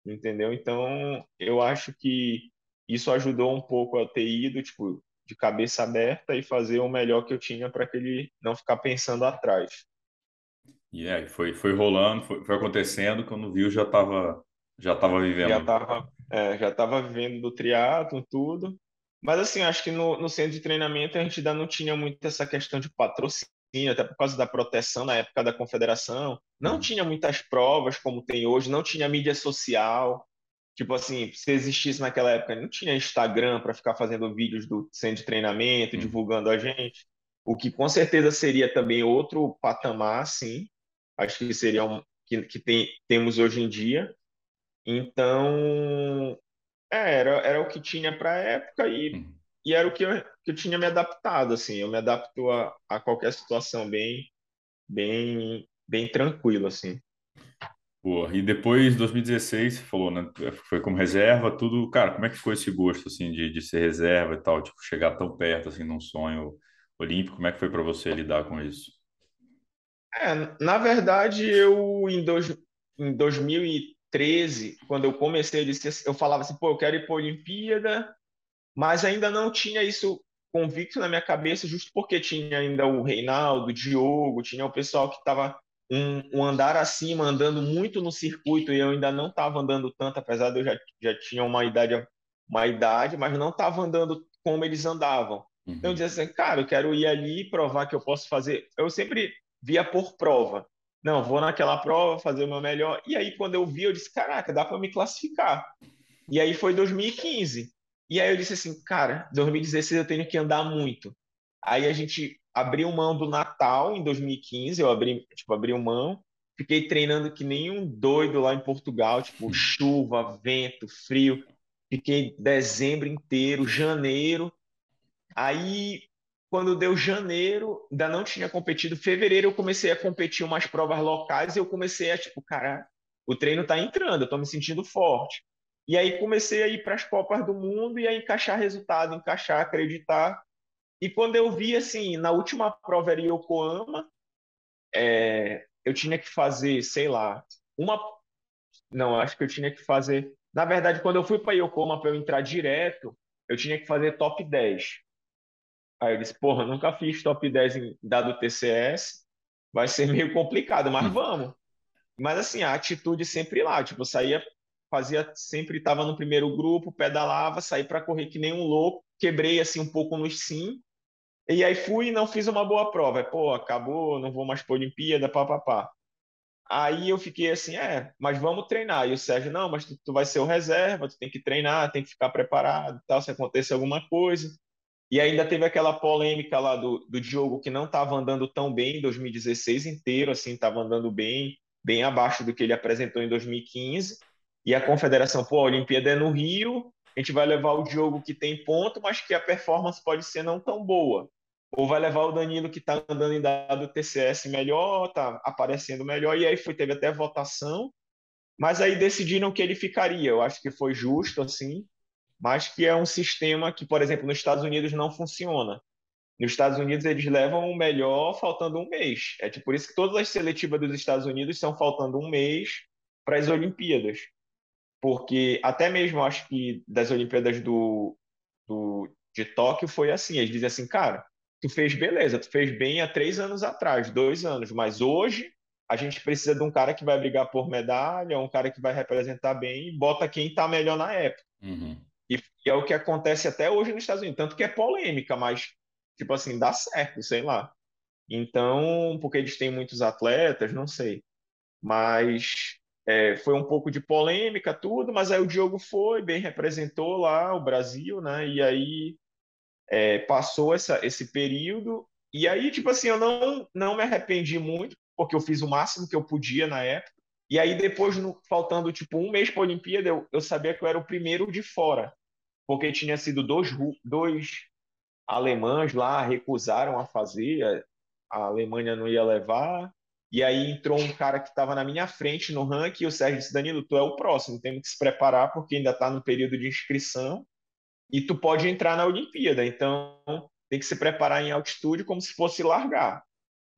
entendeu? Então, eu acho que isso ajudou um pouco a ter ido, tipo, de cabeça aberta e fazer o melhor que eu tinha para que ele não ficar pensando atrás. E yeah, foi, foi rolando, foi, foi acontecendo, quando viu já estava já tava vivendo. Já estava é, já tava vivendo do triatlo tudo. Mas assim, acho que no, no centro de treinamento a gente ainda não tinha muito essa questão de patrocínio, até por causa da proteção na época da confederação. Não uhum. tinha muitas provas como tem hoje, não tinha mídia social. Tipo assim, se existisse naquela época, não tinha Instagram para ficar fazendo vídeos do centro de treinamento, hum. divulgando a gente. O que com certeza seria também outro patamar, sim. Acho que seria um que, que tem, temos hoje em dia. Então, é, era, era o que tinha para a época e, hum. e era o que eu, que eu tinha me adaptado, assim. Eu me adapto a, a qualquer situação bem, bem, bem tranquilo, assim. Boa. E depois, 2016, você falou, né? Foi como reserva, tudo. Cara, como é que foi esse gosto, assim, de, de ser reserva e tal? Tipo, chegar tão perto, assim, num sonho olímpico. Como é que foi para você lidar com isso? É, na verdade, eu, em, dois, em 2013, quando eu comecei, eu, disse, eu falava assim, pô, eu quero ir para a Olimpíada, mas ainda não tinha isso convicto na minha cabeça, justo porque tinha ainda o Reinaldo, o Diogo, tinha o pessoal que estava um, um, andar acima, andando muito no circuito, e eu ainda não estava andando tanto, apesar de eu já, já tinha uma idade, uma idade, mas não estava andando como eles andavam. Uhum. Então eu dizia assim, cara, eu quero ir ali e provar que eu posso fazer. Eu sempre via por prova. Não, vou naquela prova, fazer o meu melhor. E aí, quando eu vi, eu disse, caraca, dá para me classificar. E aí foi 2015. E aí eu disse assim, cara, 2016 eu tenho que andar muito. Aí a gente abriu mão do Natal em 2015, eu abri, tipo, abri mão, fiquei treinando que nem um doido lá em Portugal, tipo, chuva, vento, frio. Fiquei dezembro inteiro, janeiro. Aí, quando deu janeiro, ainda não tinha competido. Fevereiro eu comecei a competir umas provas locais e eu comecei a, tipo, cara, o treino tá entrando, eu tô me sentindo forte. E aí comecei a ir para as Copas do Mundo e a encaixar resultado, encaixar, acreditar. E quando eu vi, assim, na última prova era Yokohama, é, eu tinha que fazer, sei lá, uma. Não, acho que eu tinha que fazer. Na verdade, quando eu fui para Yokohama para eu entrar direto, eu tinha que fazer top 10. Aí eu disse, porra, nunca fiz top 10 em dado TCS, vai ser meio complicado, mas hum. vamos. Mas assim, a atitude sempre lá, tipo, saía, fazia, sempre estava no primeiro grupo, pedalava, saí para correr que nem um louco, quebrei assim um pouco no sim, e aí fui e não fiz uma boa prova. Pô, acabou, não vou mais para Olimpíada, papapá. Aí eu fiquei assim, é, mas vamos treinar. E o Sérgio, não, mas tu, tu vai ser o reserva, tu tem que treinar, tem que ficar preparado, tal, se acontecer alguma coisa. E ainda teve aquela polêmica lá do, do Diogo que não estava andando tão bem em 2016 inteiro, assim, estava andando bem, bem abaixo do que ele apresentou em 2015. E a confederação, pô, a Olimpíada é no Rio, a gente vai levar o Diogo que tem ponto, mas que a performance pode ser não tão boa. Ou vai levar o Danilo que está andando em dado TCS melhor, está aparecendo melhor, e aí foi, teve até votação, mas aí decidiram que ele ficaria. Eu acho que foi justo, assim, mas que é um sistema que, por exemplo, nos Estados Unidos não funciona. Nos Estados Unidos eles levam o melhor faltando um mês. É tipo, por isso que todas as seletivas dos Estados Unidos são faltando um mês para as Olimpíadas. Porque até mesmo acho que das Olimpíadas do, do, de Tóquio foi assim. Eles dizem assim, cara, tu fez beleza, tu fez bem há três anos atrás, dois anos, mas hoje a gente precisa de um cara que vai brigar por medalha, um cara que vai representar bem e bota quem está melhor na época. Uhum. E, e, é o que acontece até hoje nos Estados Unidos, tanto que é polêmica, mas, tipo assim, dá certo, sei lá. Então, porque eles têm muitos atletas, não sei. Mas é, foi um pouco de polêmica, tudo, mas aí o Diogo foi, bem representou lá o Brasil, né? E aí é, passou essa, esse período, e aí, tipo assim, eu não, não me arrependi muito, porque eu fiz o máximo que eu podia na época, e aí depois, no, faltando tipo um mês para a Olimpíada, eu, eu sabia que eu era o primeiro de fora, porque tinha sido dois, dois alemães lá, recusaram a fazer, a Alemanha não ia levar, e aí entrou um cara que estava na minha frente no ranking, e o Sérgio disse, Danilo, tu é o próximo, temos que se preparar, porque ainda está no período de inscrição, e tu pode entrar na Olimpíada. Então, tem que se preparar em altitude como se fosse largar.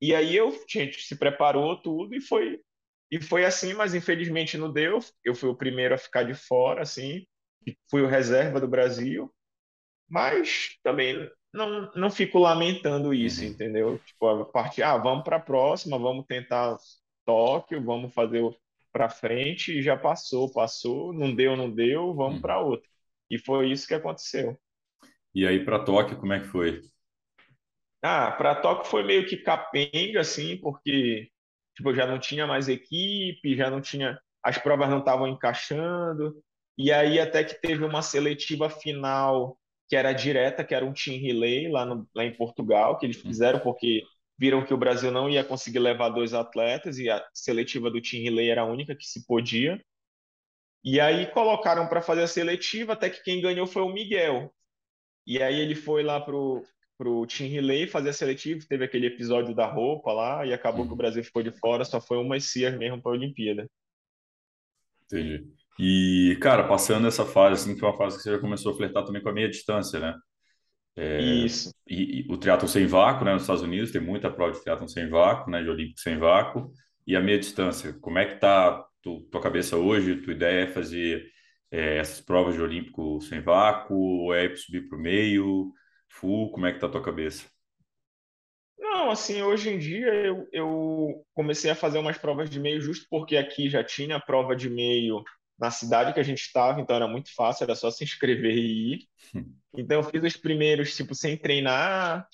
E aí eu, gente, se preparou tudo e foi e foi assim, mas infelizmente não deu. Eu fui o primeiro a ficar de fora, assim, fui o reserva do Brasil, mas também não, não fico lamentando isso, uhum. entendeu? Tipo, a parte, ah, vamos para a próxima, vamos tentar Tóquio, vamos fazer para frente, e já passou, passou, não deu, não deu, vamos uhum. para outra. E foi isso que aconteceu. E aí para Tóquio, como é que foi? Ah, para Tóquio foi meio que capenga, assim, porque tipo, já não tinha mais equipe, já não tinha. As provas não estavam encaixando. E aí até que teve uma seletiva final que era direta, que era um team relay lá, no, lá em Portugal, que eles uhum. fizeram porque viram que o Brasil não ia conseguir levar dois atletas e a seletiva do team relay era a única que se podia. E aí colocaram para fazer a seletiva, até que quem ganhou foi o Miguel. E aí ele foi lá pro, pro Team Relay fazer a seletiva, teve aquele episódio da roupa lá, e acabou uhum. que o Brasil ficou de fora, só foi umas cias mesmo para a Olimpíada. Entendi. E, cara, passando essa fase, assim, que foi uma fase que você já começou a flertar também com a meia distância, né? É, Isso. E, e, o triatlon sem vácuo, né? Nos Estados Unidos tem muita prova de triatlon sem vácuo, né? De olímpico sem vácuo. E a meia distância, como é que tá tu, tua cabeça hoje, tua ideia é fazer é, essas provas de Olímpico sem vácuo, ou é subir para o meio, full, como é que tá tua cabeça? Não, assim, hoje em dia eu, eu comecei a fazer umas provas de meio justo porque aqui já tinha prova de meio na cidade que a gente estava, então era muito fácil, era só se inscrever e ir. Então eu fiz os primeiros, tipo, sem treinar,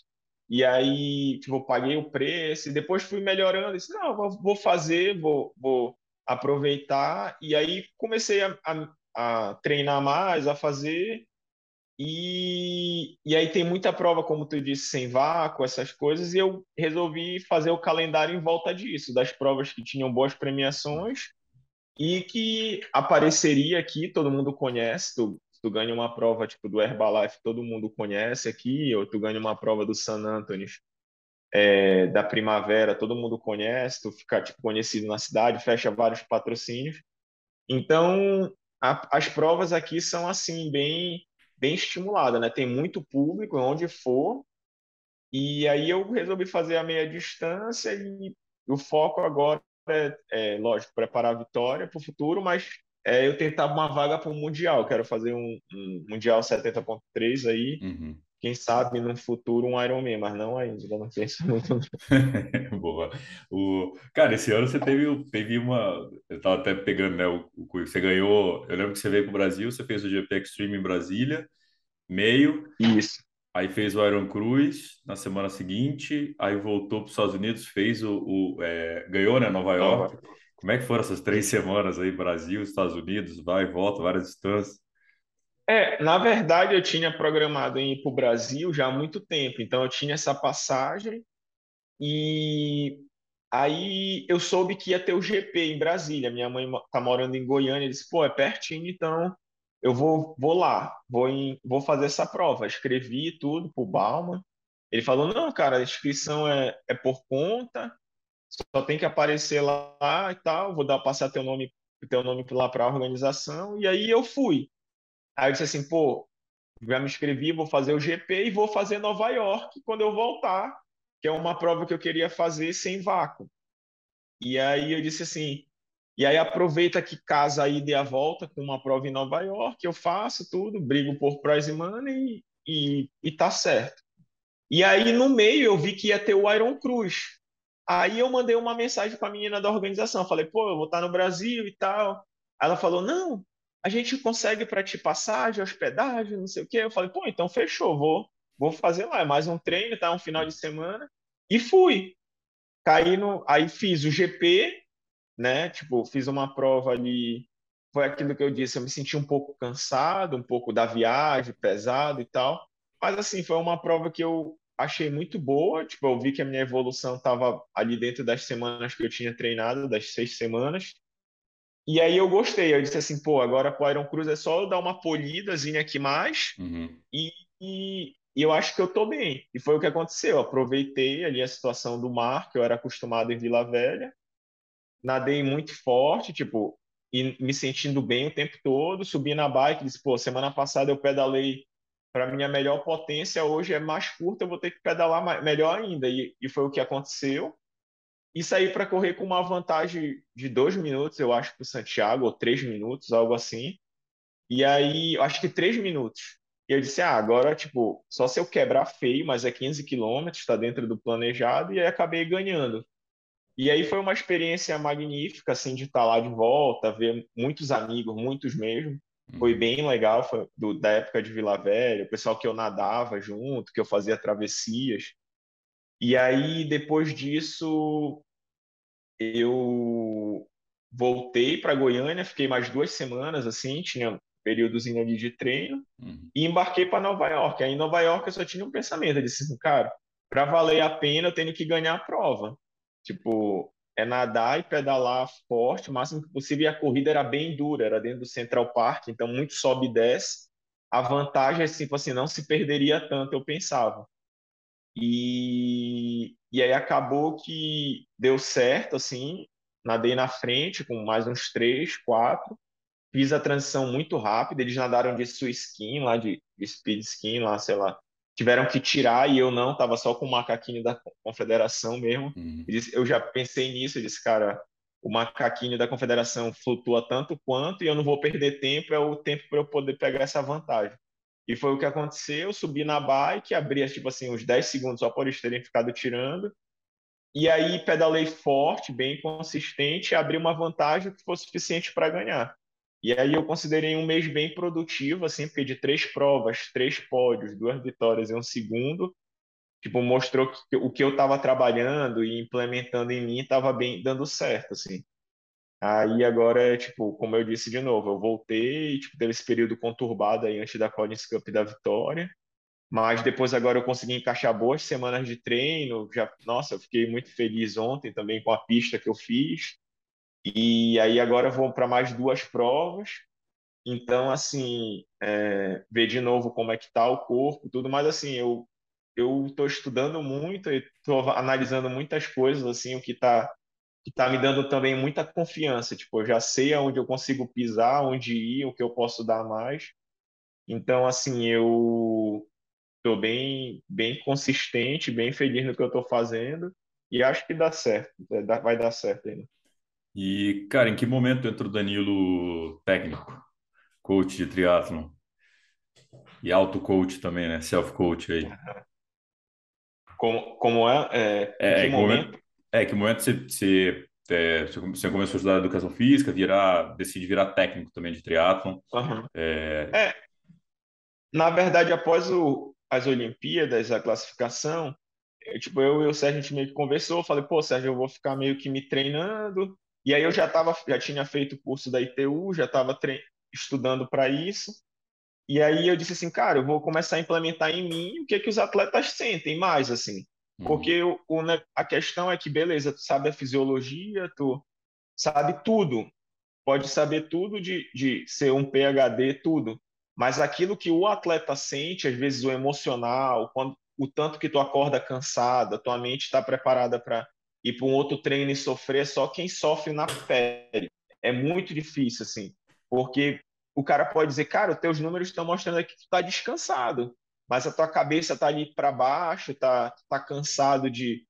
e aí, tipo, paguei o preço, e depois fui melhorando, disse, não, vou fazer, vou, vou aproveitar. E aí comecei a, a, a treinar mais, a fazer. E, e aí tem muita prova, como tu disse, sem vácuo, essas coisas, e eu resolvi fazer o calendário em volta disso, das provas que tinham boas premiações e que apareceria aqui, todo mundo conhece, tu, tu ganha uma prova tipo do Herbalife, todo mundo conhece aqui, ou tu ganha uma prova do San Anthony, é, da primavera, todo mundo conhece, tu fica tipo, conhecido na cidade, fecha vários patrocínios. Então, a, as provas aqui são assim, bem, bem estimuladas, né? Tem muito público onde for. E aí eu resolvi fazer a meia distância e o foco agora é, lógico, preparar a vitória para o futuro, mas é eu tentar uma vaga para o Mundial. Quero fazer um, um Mundial 70.3 aí, uhum quem sabe no futuro um Ironman, mas não ainda, não penso muito. Boa. O, cara, esse ano você teve, teve uma. Eu tava até pegando, né? O, o, você ganhou. Eu lembro que você veio para o Brasil, você fez o GP Extreme em Brasília, meio. Isso. Aí fez o Iron Cruz na semana seguinte, aí voltou para os Estados Unidos, fez o, o é, ganhou, né, Nova York. Nova. Como é que foram essas três semanas aí, Brasil, Estados Unidos, vai e volta, várias distâncias? É, na verdade eu tinha programado em ir para o Brasil já há muito tempo, então eu tinha essa passagem e aí eu soube que ia ter o GP em Brasília. Minha mãe tá morando em Goiânia, disse, pô, é pertinho, então eu vou, vou lá, vou, em, vou fazer essa prova. Escrevi tudo pro Bauman. Ele falou: não, cara, a inscrição é, é por conta, só tem que aparecer lá e tal. Vou dar passar teu nome, teu nome lá para a organização. E aí eu fui. Aí eu disse assim: pô, já me inscrevi, vou fazer o GP e vou fazer Nova York quando eu voltar, que é uma prova que eu queria fazer sem vácuo. E aí eu disse assim: e aí aproveita que casa a ida e a volta com uma prova em Nova York, eu faço tudo, brigo por prize money e, e, e tá certo. E aí no meio eu vi que ia ter o Iron Cruz. Aí eu mandei uma mensagem para a menina da organização, falei, pô, eu vou estar no Brasil e tal. Ela falou, não, a gente consegue para ti passagem, hospedagem, não sei o quê. Eu falei, pô, então fechou, vou, vou fazer lá, é mais um treino, tá, um final de semana. E fui. Caí no, aí fiz o GP, né? Tipo, fiz uma prova ali, foi aquilo que eu disse, eu me senti um pouco cansado, um pouco da viagem, pesado e tal. Mas assim, foi uma prova que eu achei muito boa, tipo, eu vi que a minha evolução estava ali dentro das semanas que eu tinha treinado, das seis semanas. E aí eu gostei, eu disse assim, pô, agora pro Iron Cruz é só eu dar uma polidazinha aqui mais uhum. e, e, eu acho que eu tô bem. E foi o que aconteceu, eu aproveitei ali a situação do mar, que eu era acostumado em Vila Velha, nadei muito forte, tipo, e me sentindo bem o tempo todo, subi na bike, disse, pô, semana passada eu pedalei para minha melhor potência, hoje é mais curta, eu vou ter que pedalar mais, melhor ainda, e, e foi o que aconteceu. E saí para correr com uma vantagem de dois minutos, eu acho, para o Santiago, ou três minutos, algo assim. E aí, acho que três minutos. E eu disse, ah, agora, tipo, só se eu quebrar feio, mas é 15 quilômetros, está dentro do planejado, e aí acabei ganhando. E aí foi uma experiência magnífica, assim, de estar lá de volta, ver muitos amigos, muitos mesmo. Foi uhum. bem legal, foi do, da época de Vila Velha, o pessoal que eu nadava junto, que eu fazia travessias. E aí, depois disso, eu voltei para Goiânia, fiquei mais duas semanas, assim, tinha períodozinho ali de treino, uhum. e embarquei para Nova York. Aí em Nova York eu só tinha um pensamento, eu disse assim, cara, para valer a pena eu tenho que ganhar a prova. Tipo, é nadar e pedalar forte, o máximo que possível, e a corrida era bem dura, era dentro do Central Park, então muito sobe e desce. A vantagem é tipo assim, não se perderia tanto, eu pensava. E, e aí acabou que deu certo, assim, nadei na frente com mais uns três, quatro, fiz a transição muito rápida, eles nadaram de sui skin lá, de, de speed skin lá, sei lá, tiveram que tirar e eu não, tava só com o macaquinho da confederação mesmo. Uhum. Eu já pensei nisso, eu disse, cara, o macaquinho da confederação flutua tanto quanto e eu não vou perder tempo, é o tempo para eu poder pegar essa vantagem. E foi o que aconteceu, subi na bike, abri tipo assim uns 10 segundos só por eles terem ficado tirando. E aí pedalei forte, bem consistente, abri uma vantagem que fosse suficiente para ganhar. E aí eu considerei um mês bem produtivo, assim, porque de três provas, três pódios, duas vitórias e um segundo, tipo, mostrou que o que eu estava trabalhando e implementando em mim estava bem dando certo, assim. Aí agora, é, tipo, como eu disse de novo, eu voltei, tipo, teve esse período conturbado aí antes da Collins Cup da vitória, mas depois agora eu consegui encaixar boas semanas de treino, já, nossa, eu fiquei muito feliz ontem também com a pista que eu fiz, e aí agora vou para mais duas provas. Então, assim, é, ver de novo como é que está o corpo, tudo. Mas, assim, eu eu estou estudando muito, estou analisando muitas coisas, assim, o que está tá me dando também muita confiança. Tipo, eu já sei aonde eu consigo pisar, onde ir, o que eu posso dar mais. Então, assim, eu estou bem, bem consistente, bem feliz no que eu estou fazendo e acho que dá certo, vai dar certo ainda. E, cara, em que momento entra o Danilo técnico, coach de triatlon? E auto-coach também, né? Self-coach aí. Como, como é? é, É, em é que momento, momento? é que momento você, você, é, você come- você começou a estudar educação física, virar, decide virar técnico também de triatlon. Aham. É, É, na verdade, após o, as Olimpíadas, a classificação, eu, tipo, eu e o Sérgio, a gente meio que conversou, falei, pô, Sérgio, eu vou ficar meio que me treinando. E aí eu já tava, já tinha feito o curso da ITU, já estava estudando para isso. E aí eu disse assim, cara, eu vou começar a implementar em mim o que que os atletas sentem mais, assim. uhum, Porque o, o ne- a questão é que, beleza, tu sabe a fisiologia, tu sabe tudo, pode saber tudo de, de ser um PhD, tudo. Mas aquilo que o atleta sente, às vezes o emocional, quando, o tanto que tu acorda cansada, tua mente está preparada para ir para um outro treino e sofrer, é só quem sofre na pele. É muito difícil, assim, porque o cara pode dizer, cara, os teus números estão mostrando aqui que tu tá descansado, mas a tua cabeça tá ali para baixo, tá, tá cansado de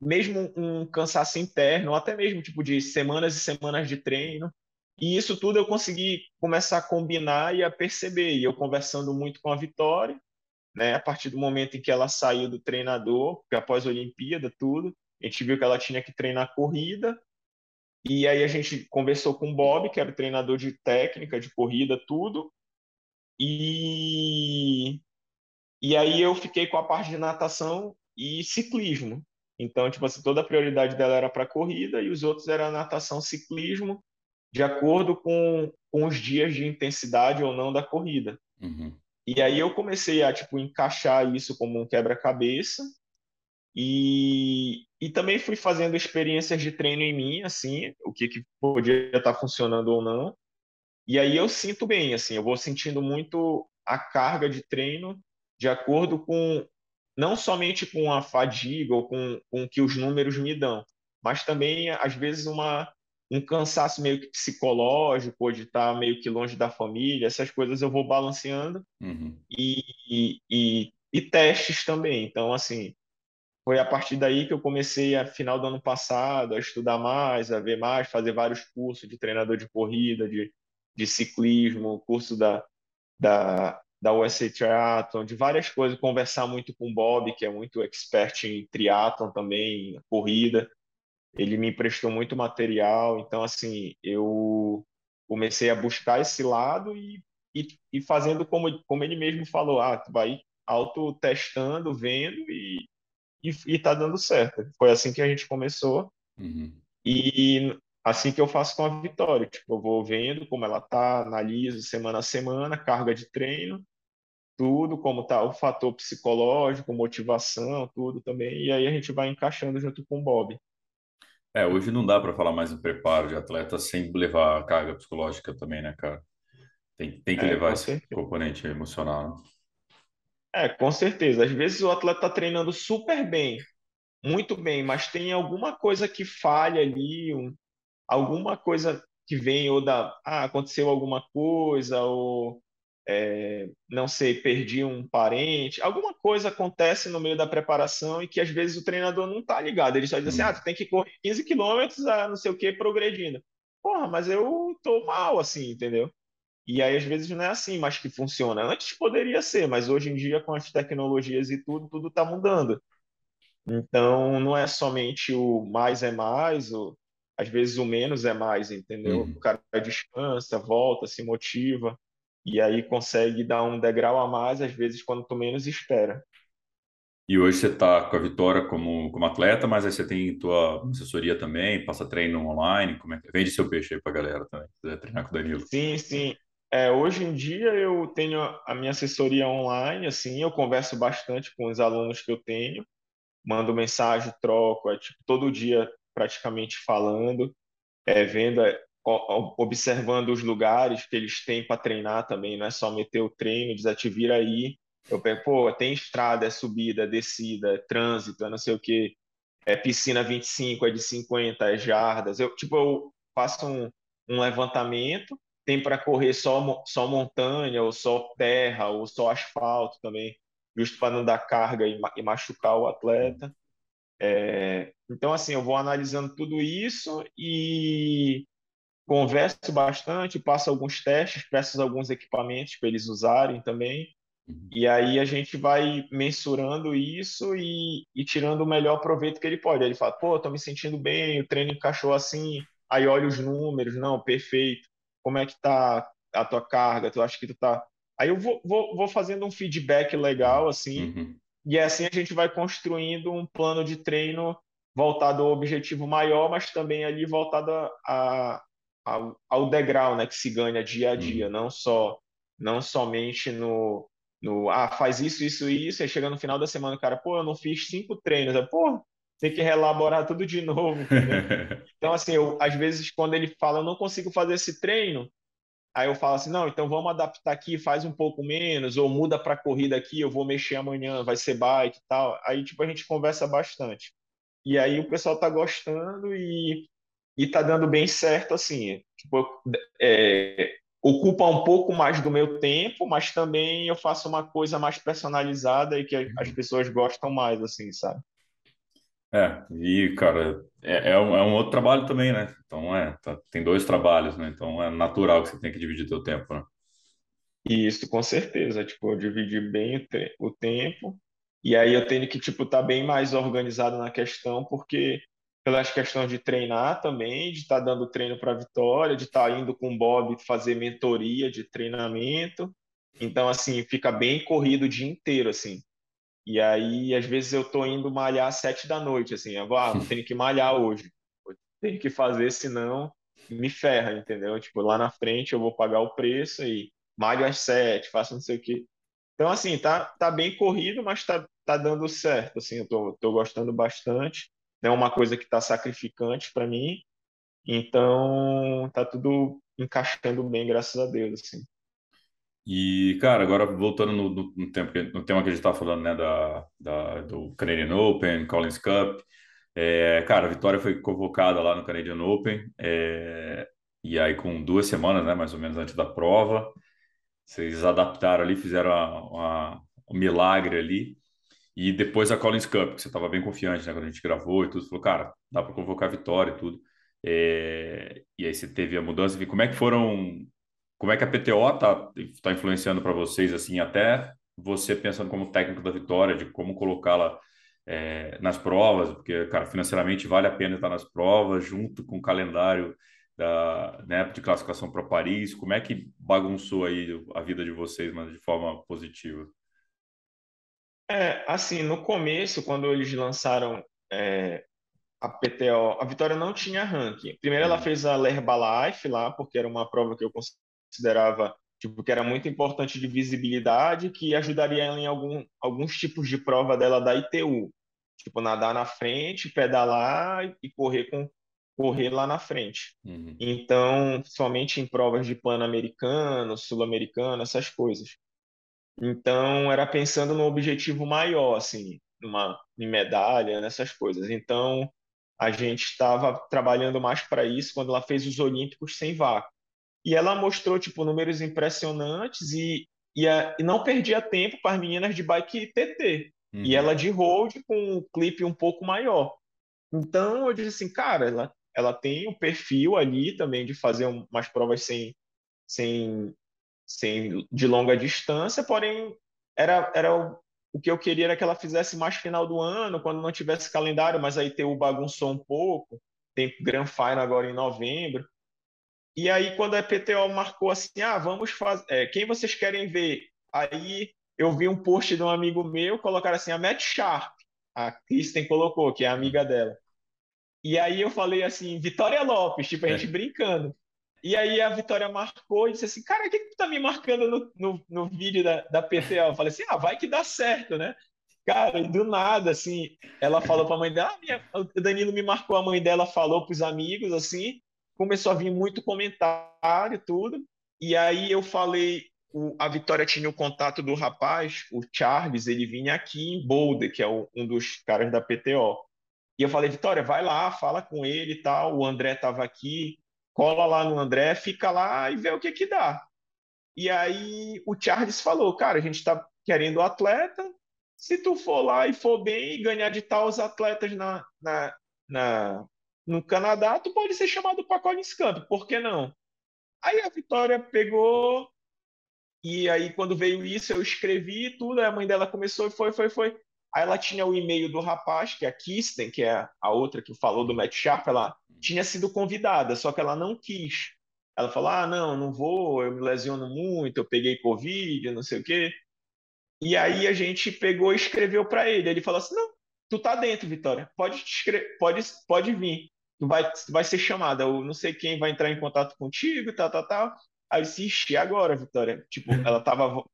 mesmo um cansaço interno, ou até mesmo tipo de semanas e semanas de treino. E isso tudo eu consegui começar a combinar e a perceber. E eu conversando muito com a Vitória, né, a partir do momento em que ela saiu do treinador, após a Olimpíada, tudo, a gente viu que ela tinha que treinar corrida. E aí a gente conversou com o Bob, que era o treinador de técnica, de corrida, tudo. E e aí eu fiquei com a parte de natação e ciclismo. Então, tipo assim, toda a prioridade dela era para corrida e os outros era natação, ciclismo, de acordo com, com os dias de intensidade ou não da corrida. uhum. E aí eu comecei a, tipo, encaixar isso como um quebra-cabeça e, e também fui fazendo experiências de treino em mim, assim, o que, que podia estar funcionando ou não. E aí eu sinto bem, assim, eu vou sentindo muito a carga de treino de acordo com, não somente com a fadiga ou com, com o que os números me dão, mas também, às vezes, uma, um cansaço meio que psicológico, de estar meio que longe da família, essas coisas eu vou balanceando Uhum. e, e, e, e testes também. Então, assim, foi a partir daí que eu comecei, a final do ano passado, a estudar mais, a ver mais, fazer vários cursos de treinador de corrida, de, de ciclismo, curso da, da, da USA Triathlon, de várias coisas, conversar muito com o Bob, que é muito expert em triatlon também, em corrida. Ele me emprestou muito material, então, assim, eu comecei a buscar esse lado e, e, e fazendo como, como ele mesmo falou, ah, tu vai auto-testando, vendo e, e, e tá dando certo. Foi assim que a gente começou Uhum. e assim que eu faço com a Vitória, tipo, eu vou vendo como ela tá, analiso semana a semana, carga de treino, tudo, como tá o fator psicológico, motivação, tudo também, e aí a gente vai encaixando junto com o Bob. É, hoje não dá para falar mais em preparo de atleta sem levar a carga psicológica também, né, cara? Tem, tem que É, levar esse certeza. componente emocional, né? É, com certeza. Às vezes o atleta tá treinando super bem, muito bem, mas tem alguma coisa que falha ali, um- alguma coisa que vem ou da, ah, aconteceu alguma coisa, ou é, não sei, perdi um parente, alguma coisa acontece no meio da preparação e que às vezes o treinador não tá ligado. Ele só diz assim, ah, tu tem que correr 15 quilômetros, ah, não sei o que, progredindo. Porra, mas eu tô mal assim, entendeu? E aí às vezes não é assim, mas que funciona. Antes poderia ser, mas hoje em dia com as tecnologias e tudo, tudo tá mudando. Então, não é somente o mais é mais, o, às vezes o menos é mais, entendeu? O Uhum. cara descansa, volta, se motiva, e aí consegue dar um degrau a mais, às vezes, quando tu menos espera. E hoje você está com a Vitória como, como atleta, mas aí você tem tua assessoria também, passa treino online, como é que vende seu peixe aí pra galera também, se quiser treinar com o Danilo. Sim, sim. É, hoje em dia eu tenho a minha assessoria online, assim, eu converso bastante com os alunos que eu tenho, mando mensagem, troco, é tipo todo dia praticamente falando. é, vendo, é, observando os lugares que eles têm para treinar também, não é só meter o treino, desativir aí. Eu pego, pô, tem estrada, é subida, é descida, é trânsito, é não sei o quê, é piscina 25, é de 50, é jardas. Eu, tipo, eu faço um, um levantamento, tem para correr só, só montanha, ou só terra, ou só asfalto também, justo para não dar carga e, e machucar o atleta. É, Então, assim, eu vou analisando tudo isso e converso bastante, passo alguns testes, peço alguns equipamentos para eles usarem também. E aí a gente vai mensurando isso e, e tirando o melhor proveito que ele pode. Ele fala, pô, tô me sentindo bem, o treino encaixou assim, aí olha os números, não, perfeito. Como é que tá a tua carga? Tu acha que tu tá. Aí eu vou, vou, vou fazendo um feedback legal, assim, uhum. e assim a gente vai construindo um plano de treino voltado ao objetivo maior, mas também ali voltado a, a, ao, ao degrau, né, que se ganha dia a dia, uhum. não só não somente no, no ah, faz isso, isso e isso, aí chega no final da semana, cara, pô, eu não fiz cinco treinos, aí, pô, tem que relaborar tudo de novo. então, assim, eu, às vezes, quando ele fala, eu não consigo fazer esse treino, aí eu falo assim, não, então vamos adaptar aqui, faz um pouco menos, ou muda para corrida aqui, eu vou mexer amanhã, vai ser bike e tal. Aí, tipo, a gente conversa bastante. E aí o pessoal tá gostando e, e tá dando bem certo, assim. Tipo, é, ocupa um pouco mais do meu tempo, mas também eu faço uma coisa mais personalizada e que as uhum. pessoas gostam mais, assim, sabe? É, e, cara, é, é, um, é um outro trabalho também, né? Então, é, tá, tem dois trabalhos, né? Então, é natural que você tenha que dividir teu tempo, né? Isso, com certeza. Tipo, eu dividi bem o, te o tempo e aí eu tenho que, tipo, estar tá bem mais organizado na questão, porque pelas questões de treinar também, de estar tá dando treino para Vitória, de estar tá indo com o Bob fazer mentoria de treinamento. Então, assim, fica bem corrido o dia inteiro, assim. E aí, às vezes, eu tô indo malhar às sete da noite, assim. Eu vou, ah, não tenho que malhar hoje. Tenho que fazer, senão me ferra, entendeu? Tipo, lá na frente eu vou pagar o preço e malho às sete, faço não sei o quê. Então, assim, tá, tá bem corrido, mas tá, tá dando certo, assim, eu tô, tô gostando bastante. Não é uma coisa que tá sacrificante para mim, então tá tudo encaixando bem, graças a Deus, assim. E, cara, agora voltando no, no, tempo, no tema que a gente estava falando, né, da, da, do Canadian Open, Collins Cup, é, cara, a Vitória foi convocada lá no Canadian Open, é, e aí com duas semanas, né, mais ou menos antes da prova, vocês adaptaram ali, fizeram uma, uma, um milagre ali. E depois a Collins Cup, que você estava bem confiante, né? Quando a gente gravou e tudo, falou, cara, dá para convocar a vitória e tudo. É... E aí você teve a mudança. Como é que foram. Como é que a PTO tá, tá influenciando para vocês, assim, até você pensando como técnico da vitória, de como colocá-la é, nas provas, porque, cara, financeiramente vale a pena estar nas provas, junto com o calendário da, né, de classificação para Paris? Como é que bagunçou aí a vida de vocês, mas de forma positiva? É, assim, no começo, quando eles lançaram é, a PTO, a Vitória não tinha ranking. Primeiro ela uhum. fez a Herbalife lá, porque era uma prova que eu considerava tipo, que era muito importante de visibilidade, que ajudaria ela em algum, alguns tipos de prova dela da ITU. Tipo, nadar na frente, pedalar e correr com correr lá na frente. Uhum. Então, somente em provas de pan-americano, sul-americano, essas coisas. Então, era pensando no objetivo maior, assim, numa em medalha, nessas coisas. Então, a gente estava trabalhando mais para isso quando ela fez os Olímpicos sem vácuo. E ela mostrou, tipo, números impressionantes e, e, a, e não perdia tempo para as meninas de bike TT. Uhum. E ela de road com um clipe um pouco maior. Então, eu disse assim, cara, ela ela tem o um perfil ali também de fazer umas provas sem, sem, sem de longa distância, porém era, era o, o que eu queria era que ela fizesse mais final do ano, quando não tivesse calendário, mas aí o bagunçou um pouco, tem Grand Final agora em novembro. E aí, quando a PTO marcou assim, ah, vamos fazer. É, quem vocês querem ver? Aí eu vi um post de um amigo meu, colocaram assim, a Matt Sharp, a Kristen colocou, que é amiga dela. E aí eu falei assim, Vitória Lopes, tipo, a gente é. brincando. E aí a Vitória marcou e disse assim, cara, o que, que tu tá me marcando no, no, no vídeo da, da PTL? Eu falei assim, ah, vai que dá certo, né? Cara, e do nada, assim, ela falou pra mãe dela, ah, minha, o Danilo me marcou, a mãe dela falou pros amigos, assim, começou a vir muito comentário tudo. E aí eu falei, o, a Vitória tinha o contato do rapaz, o Charles, ele vinha aqui em Boulder, que é o, um dos caras da PTO. E eu falei, Vitória, vai lá, fala com ele e tal. O André estava aqui, cola lá no André, fica lá e vê o que que dá. E aí o Charles falou, cara, a gente está querendo o atleta. Se tu for lá e for bem e ganhar de tal os atletas na, na, na, no Canadá, tu pode ser chamado para Collins Camp, por que não? Aí a Vitória pegou, E aí, quando veio isso, eu escrevi tudo, a mãe dela começou e foi, foi, foi. Aí ela tinha o e-mail do rapaz, que é a Kirsten, que é a outra que falou do Matt Sharp, ela tinha sido convidada, só que ela não quis. Ela falou: ah, não, não vou, eu me lesiono muito, eu peguei Covid, não sei o quê. E aí a gente pegou e escreveu para ele. Ele falou assim: não, tu tá dentro, Vitória, pode, pode, pode vir, tu vai, tu vai ser chamada, eu não sei quem vai entrar em contato contigo, tal, tal, tal. Aí eu disse: agora, Vitória? Tipo, ela tava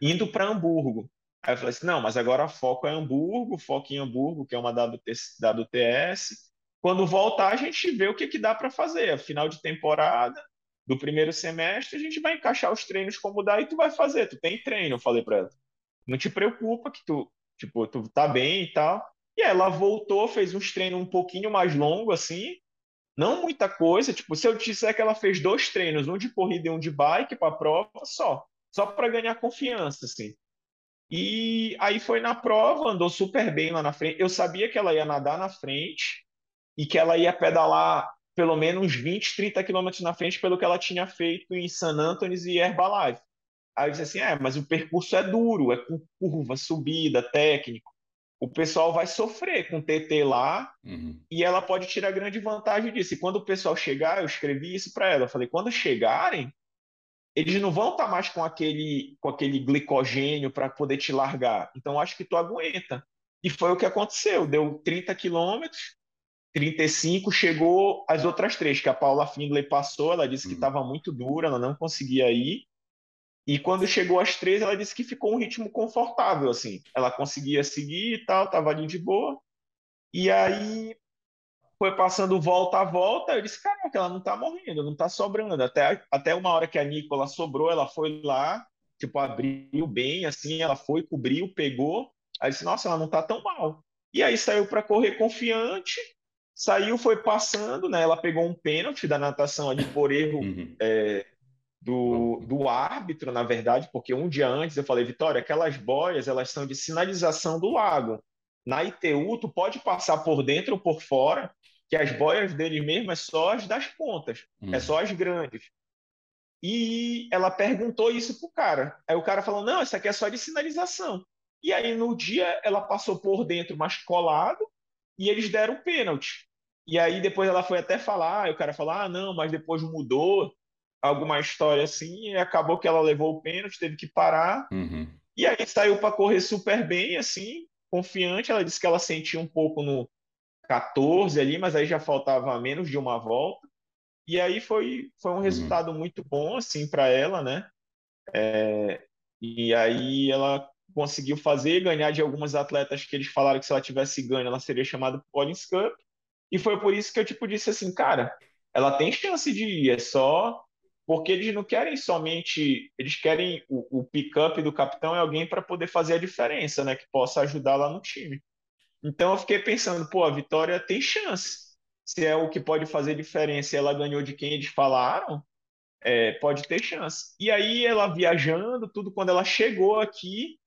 indo para Hamburgo. Aí eu falei assim: não, mas agora a foco é Hamburgo, foco em Hamburgo, que é uma WTS. Quando voltar, a gente vê o que, que dá para fazer. Final de temporada, do primeiro semestre, a gente vai encaixar os treinos como dá e tu vai fazer. Tu tem treino, eu falei para ela. Não te preocupa que tu, tipo, tu tá bem e tal. E ela voltou, fez uns treinos um pouquinho mais longos, assim. Não muita coisa. Tipo, se eu disser que ela fez dois treinos, um de corrida e um de bike para prova, só. Só para ganhar confiança, assim. E aí foi na prova, andou super bem lá na frente. Eu sabia que ela ia nadar na frente e que ela ia pedalar pelo menos 20, 30 quilômetros na frente pelo que ela tinha feito em San Antonio e Herbalife. Aí eu disse assim, é, mas o percurso é duro, é com curva, subida, técnico. O pessoal vai sofrer com TT lá uhum. e ela pode tirar grande vantagem disso. E quando o pessoal chegar, eu escrevi isso para ela. Eu falei, quando chegarem, eles não vão estar tá mais com aquele, com aquele glicogênio para poder te largar. Então acho que tu aguenta. E foi o que aconteceu. Deu 30 quilômetros, 35 chegou as outras três, que a Paula Findlay passou, ela disse que estava uhum. muito dura, ela não conseguia ir. E quando chegou às três, ela disse que ficou um ritmo confortável, assim. Ela conseguia seguir e tal, estava ali de boa. E aí foi passando volta a volta, eu disse, caraca, ela não está morrendo, não está sobrando. Até, até uma hora que a Nicola sobrou, ela foi lá, tipo, abriu bem, assim, ela foi, cobriu, pegou. Aí disse, nossa, ela não está tão mal. E aí saiu para correr confiante, Saiu, foi passando, né? Ela pegou um pênalti da natação ali por erro uhum. é, do, do árbitro, na verdade, porque um dia antes eu falei, Vitória, aquelas boias, elas são de sinalização do lago. Na ITU, tu pode passar por dentro ou por fora, que as boias dele mesmo é só as das pontas, é uhum. é só as grandes. E ela perguntou isso pro cara. Aí o cara falou: não, isso aqui é só de sinalização. E aí no dia ela passou por dentro, mas colado, e eles deram pênalti. E aí depois ela foi até falar, e o cara falou, ah, não, mas depois mudou alguma história assim, e acabou que ela levou o pênalti, teve que parar. Uhum. E aí saiu para correr super bem, assim, confiante. Ela disse que ela sentia um pouco no 14 ali, mas aí já faltava menos de uma volta. E aí foi, foi um uhum. resultado uhum. muito bom, assim, para ela, né? É, e aí ela conseguiu fazer, ganhar de algumas atletas que eles falaram que se ela tivesse ganho, ela seria chamada para o Collins Cup. E foi por isso que eu tipo disse assim, cara, ela tem chance de ir, é só porque eles não querem somente, eles querem o, o pick-up do capitão é alguém para poder fazer a diferença, né, que possa ajudar lá no time. Então eu fiquei pensando, pô, a Vitória tem chance. Se é o que pode fazer diferença, e ela ganhou de quem eles falaram, é, pode ter chance. E aí ela viajando, tudo quando ela chegou aqui,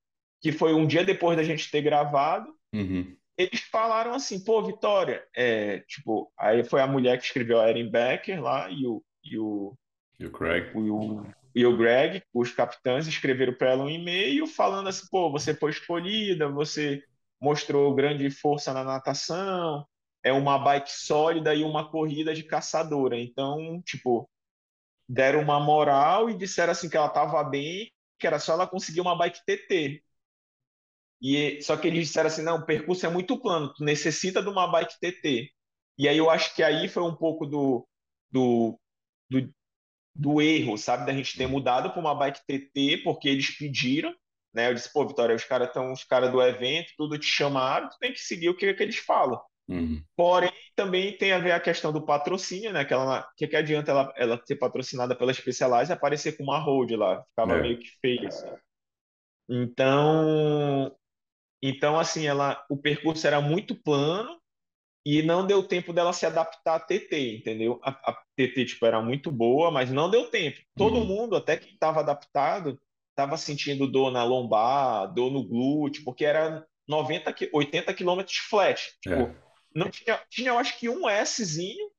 que foi um dia depois da gente ter gravado, uhum eles falaram assim, pô, Vitória, é, tipo, aí foi a mulher que escreveu a Erin Becker lá e o e o e o Craig, o, e o Greg, os capitães escreveram para ela um e-mail falando assim, pô, você foi escolhida, você mostrou grande força na natação, é uma bike sólida e uma corrida de caçadora. Então, tipo, deram uma moral e disseram assim que ela estava bem, que era só ela conseguir uma bike TT. E só que eles disseram assim, não, o percurso é muito plano, tu necessita de uma bike TT. E aí eu acho que aí foi um pouco do, do, do, do erro, sabe, da gente ter mudado para uma bike TT porque eles pediram, né? Eu disse, pô, Vitória, os caras estão, os caras do evento, tudo te chamaram, tu tem que seguir o que, que eles falam. Uhum. Porém, também tem a ver a questão do patrocínio, né? Que ela, que, que adianta ela, ela ser patrocinada pela Specialized e aparecer com uma hold lá, ficava é. meio que feio. Assim. Então, então, assim, ela, o percurso era muito plano e não deu tempo dela se adaptar à TT, entendeu? A, a TT, tipo, era muito boa, mas não deu tempo. Todo uhum. mundo, até que estava adaptado, estava sentindo dor na lombar, dor no glúteo, porque era 90, 80 quilômetros flat. Tipo, é. não tinha, tinha, eu acho que um Szinho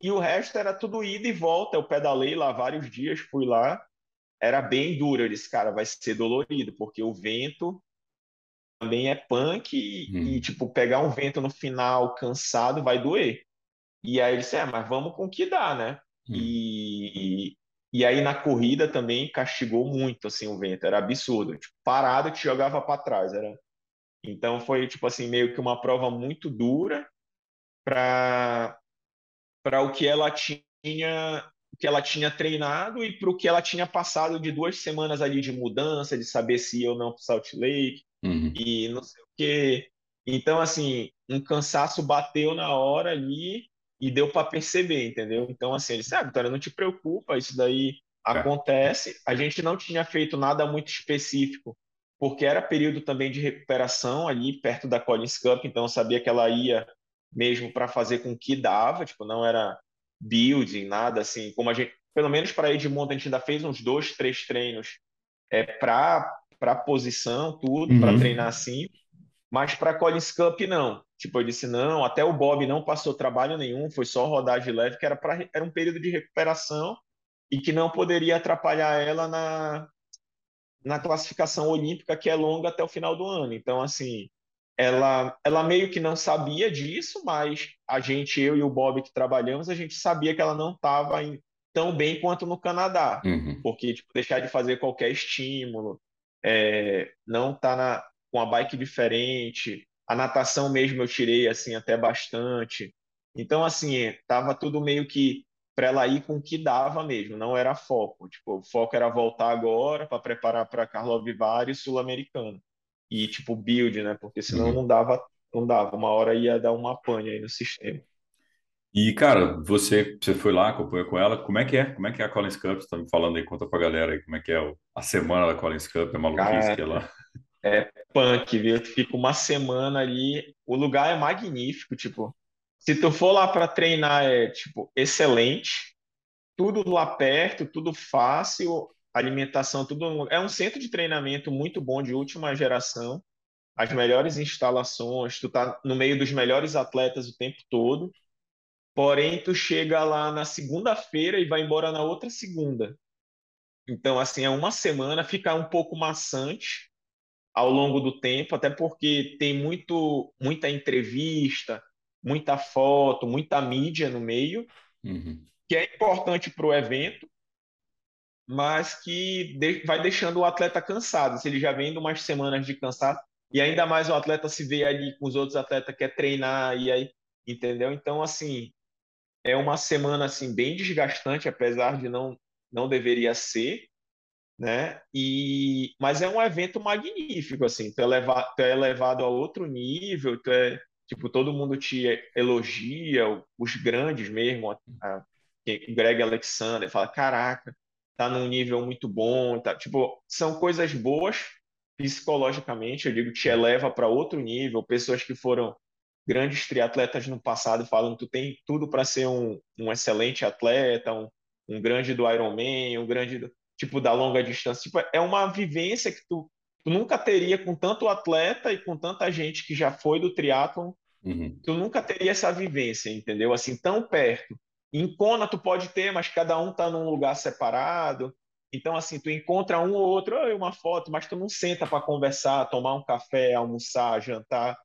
e o resto era tudo ida e volta. Eu pedalei lá vários dias, fui lá. era bem duro. Eu disse, cara, vai ser dolorido, porque o vento também é punk e, Uhum. e, tipo, pegar um vento no final cansado vai doer. E aí ele disse, é, mas vamos com o que dá, né? Uhum. E, e, e aí na corrida também castigou muito, assim, o vento. Era absurdo. Tipo, parado te jogava para trás. Era... Então foi, tipo assim, meio que uma prova muito dura para para o que ela tinha que ela tinha treinado e para o que ela tinha passado de duas semanas ali de mudança, de saber se ia ou não para Salt Lake Uhum. e não sei o quê. Então, assim, um cansaço bateu na hora ali e deu para perceber, entendeu? Então, assim, ele sabe, Vitória, não te preocupa, isso daí É. acontece. A gente não tinha feito nada muito específico, porque era período também de recuperação ali perto da Collins Cup, então eu sabia que ela ia mesmo para fazer com que dava, tipo, não era building, nada assim, como a gente, pelo menos para Edmonton, a gente ainda fez uns dois, três treinos é, para para posição, tudo, para Uhum. treinar assim, mas para Collins Cup não. Tipo, eu disse não, até o Bob não passou trabalho nenhum, foi só rodagem leve, que era para era um período de recuperação e que não poderia atrapalhar ela na na classificação olímpica que é longa até o final do ano. Então, assim, ela, ela meio que não sabia disso, mas a gente, eu e o Bob que trabalhamos, a gente sabia que ela não estava tão bem quanto no Canadá, Uhum. porque tipo, deixar de fazer qualquer estímulo, é, não tá com a bike diferente, a natação mesmo eu tirei assim até bastante. Então, assim, tava tudo meio que para ela ir com o que dava mesmo, não era foco. Tipo, o foco era voltar agora para preparar para Carlo Vivari Sul-Americano. E tipo build, né? Porque senão Uhum. não dava, não dava. Uma hora ia dar uma pane aí no sistema. E, cara, você, você foi lá, acompanhou com ela, como é que é? Como é que é a Collins Cup? Você tá me falando aí, conta pra galera aí como é que é a semana da Collins Cup, é maluquice que é lá. é punk, viu? Tu fica uma semana ali, o lugar é magnífico, tipo, se tu for lá para treinar é tipo excelente, tudo lá perto, tudo fácil, alimentação, tudo é um centro de treinamento muito bom de última geração, as melhores instalações, tu tá no meio dos melhores atletas o tempo todo. Porém, tu chega lá na segunda-feira e vai embora na outra segunda. Então, assim, é uma semana, fica um pouco maçante ao longo do tempo, até porque tem muito, muita entrevista, muita foto, muita mídia no meio, Uhum. que é importante para o evento, mas que vai deixando o atleta cansado. Se ele já vem de umas semanas de cansaço, e ainda mais o atleta se vê ali com os outros atletas, quer treinar, e aí, entendeu? Então, assim, é uma semana assim bem desgastante, apesar de não não deveria ser, né? E mas é um evento magnífico assim, tu é levado, tu é levado a outro nível, tu é tipo todo mundo te elogia, os grandes mesmo, a, a, Greg Alexander fala, caraca, tá num nível muito bom, tá, tipo, são coisas boas psicologicamente, eu digo, te eleva para outro nível, pessoas que foram grandes triatletas no passado falam que tu tem tudo para ser um, um excelente atleta, um, um grande do Ironman, um grande do, tipo da longa distância. Tipo, é uma vivência que tu, tu nunca teria com tanto atleta e com tanta gente que já foi do triatlon. Uhum. Tu nunca teria essa vivência, entendeu? Assim, tão perto. Em Kona tu pode ter, mas cada um tá num lugar separado. Então, assim, tu encontra um ou outro, "Oi, uma foto, mas tu não senta para conversar, tomar um café, almoçar, jantar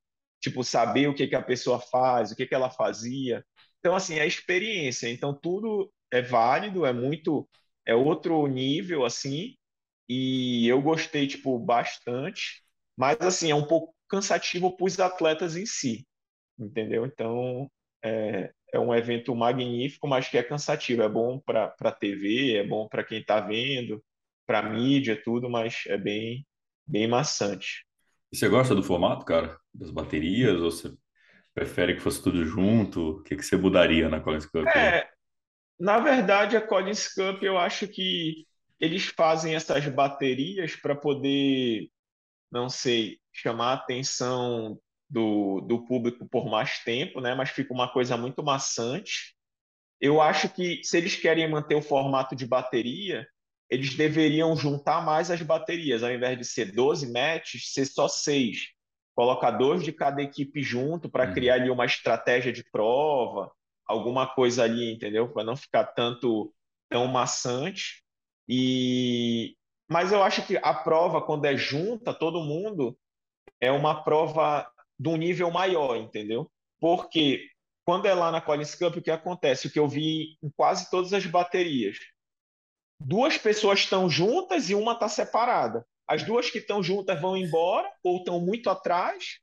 tipo, saber o que, que a pessoa faz, o que, que ela fazia. Então, assim, é experiência. Então, tudo é válido, é muito, é outro nível, assim, e eu gostei, tipo, bastante, mas, assim, é um pouco cansativo para os atletas em si, entendeu? Então, é, é um evento magnífico, mas que é cansativo. É bom para a TV, é bom para quem está vendo, para a mídia, tudo, mas é bem, bem maçante. E você gosta do formato, cara? Das baterias? Ou você prefere que fosse tudo junto? O que, que você mudaria na Collins Cup? É, na verdade, a Collins Cup, eu acho que eles fazem essas baterias para poder, não sei, chamar a atenção do, do público por mais tempo, né? Mas fica uma coisa muito maçante. Eu acho que se eles querem manter o formato de bateria, eles deveriam juntar mais as baterias, ao invés de ser 12 matches, ser só seis. Colocar dois de cada equipe junto para Uhum. criar ali uma estratégia de prova, alguma coisa ali, entendeu? Para não ficar tanto tão maçante. E mas eu acho que a prova quando é junta todo mundo é uma prova de um nível maior, entendeu? Porque quando é lá na Collins Cup, o que acontece? O que eu vi em quase todas as baterias. Duas pessoas estão juntas e uma está separada. As duas que estão juntas vão embora ou estão muito atrás,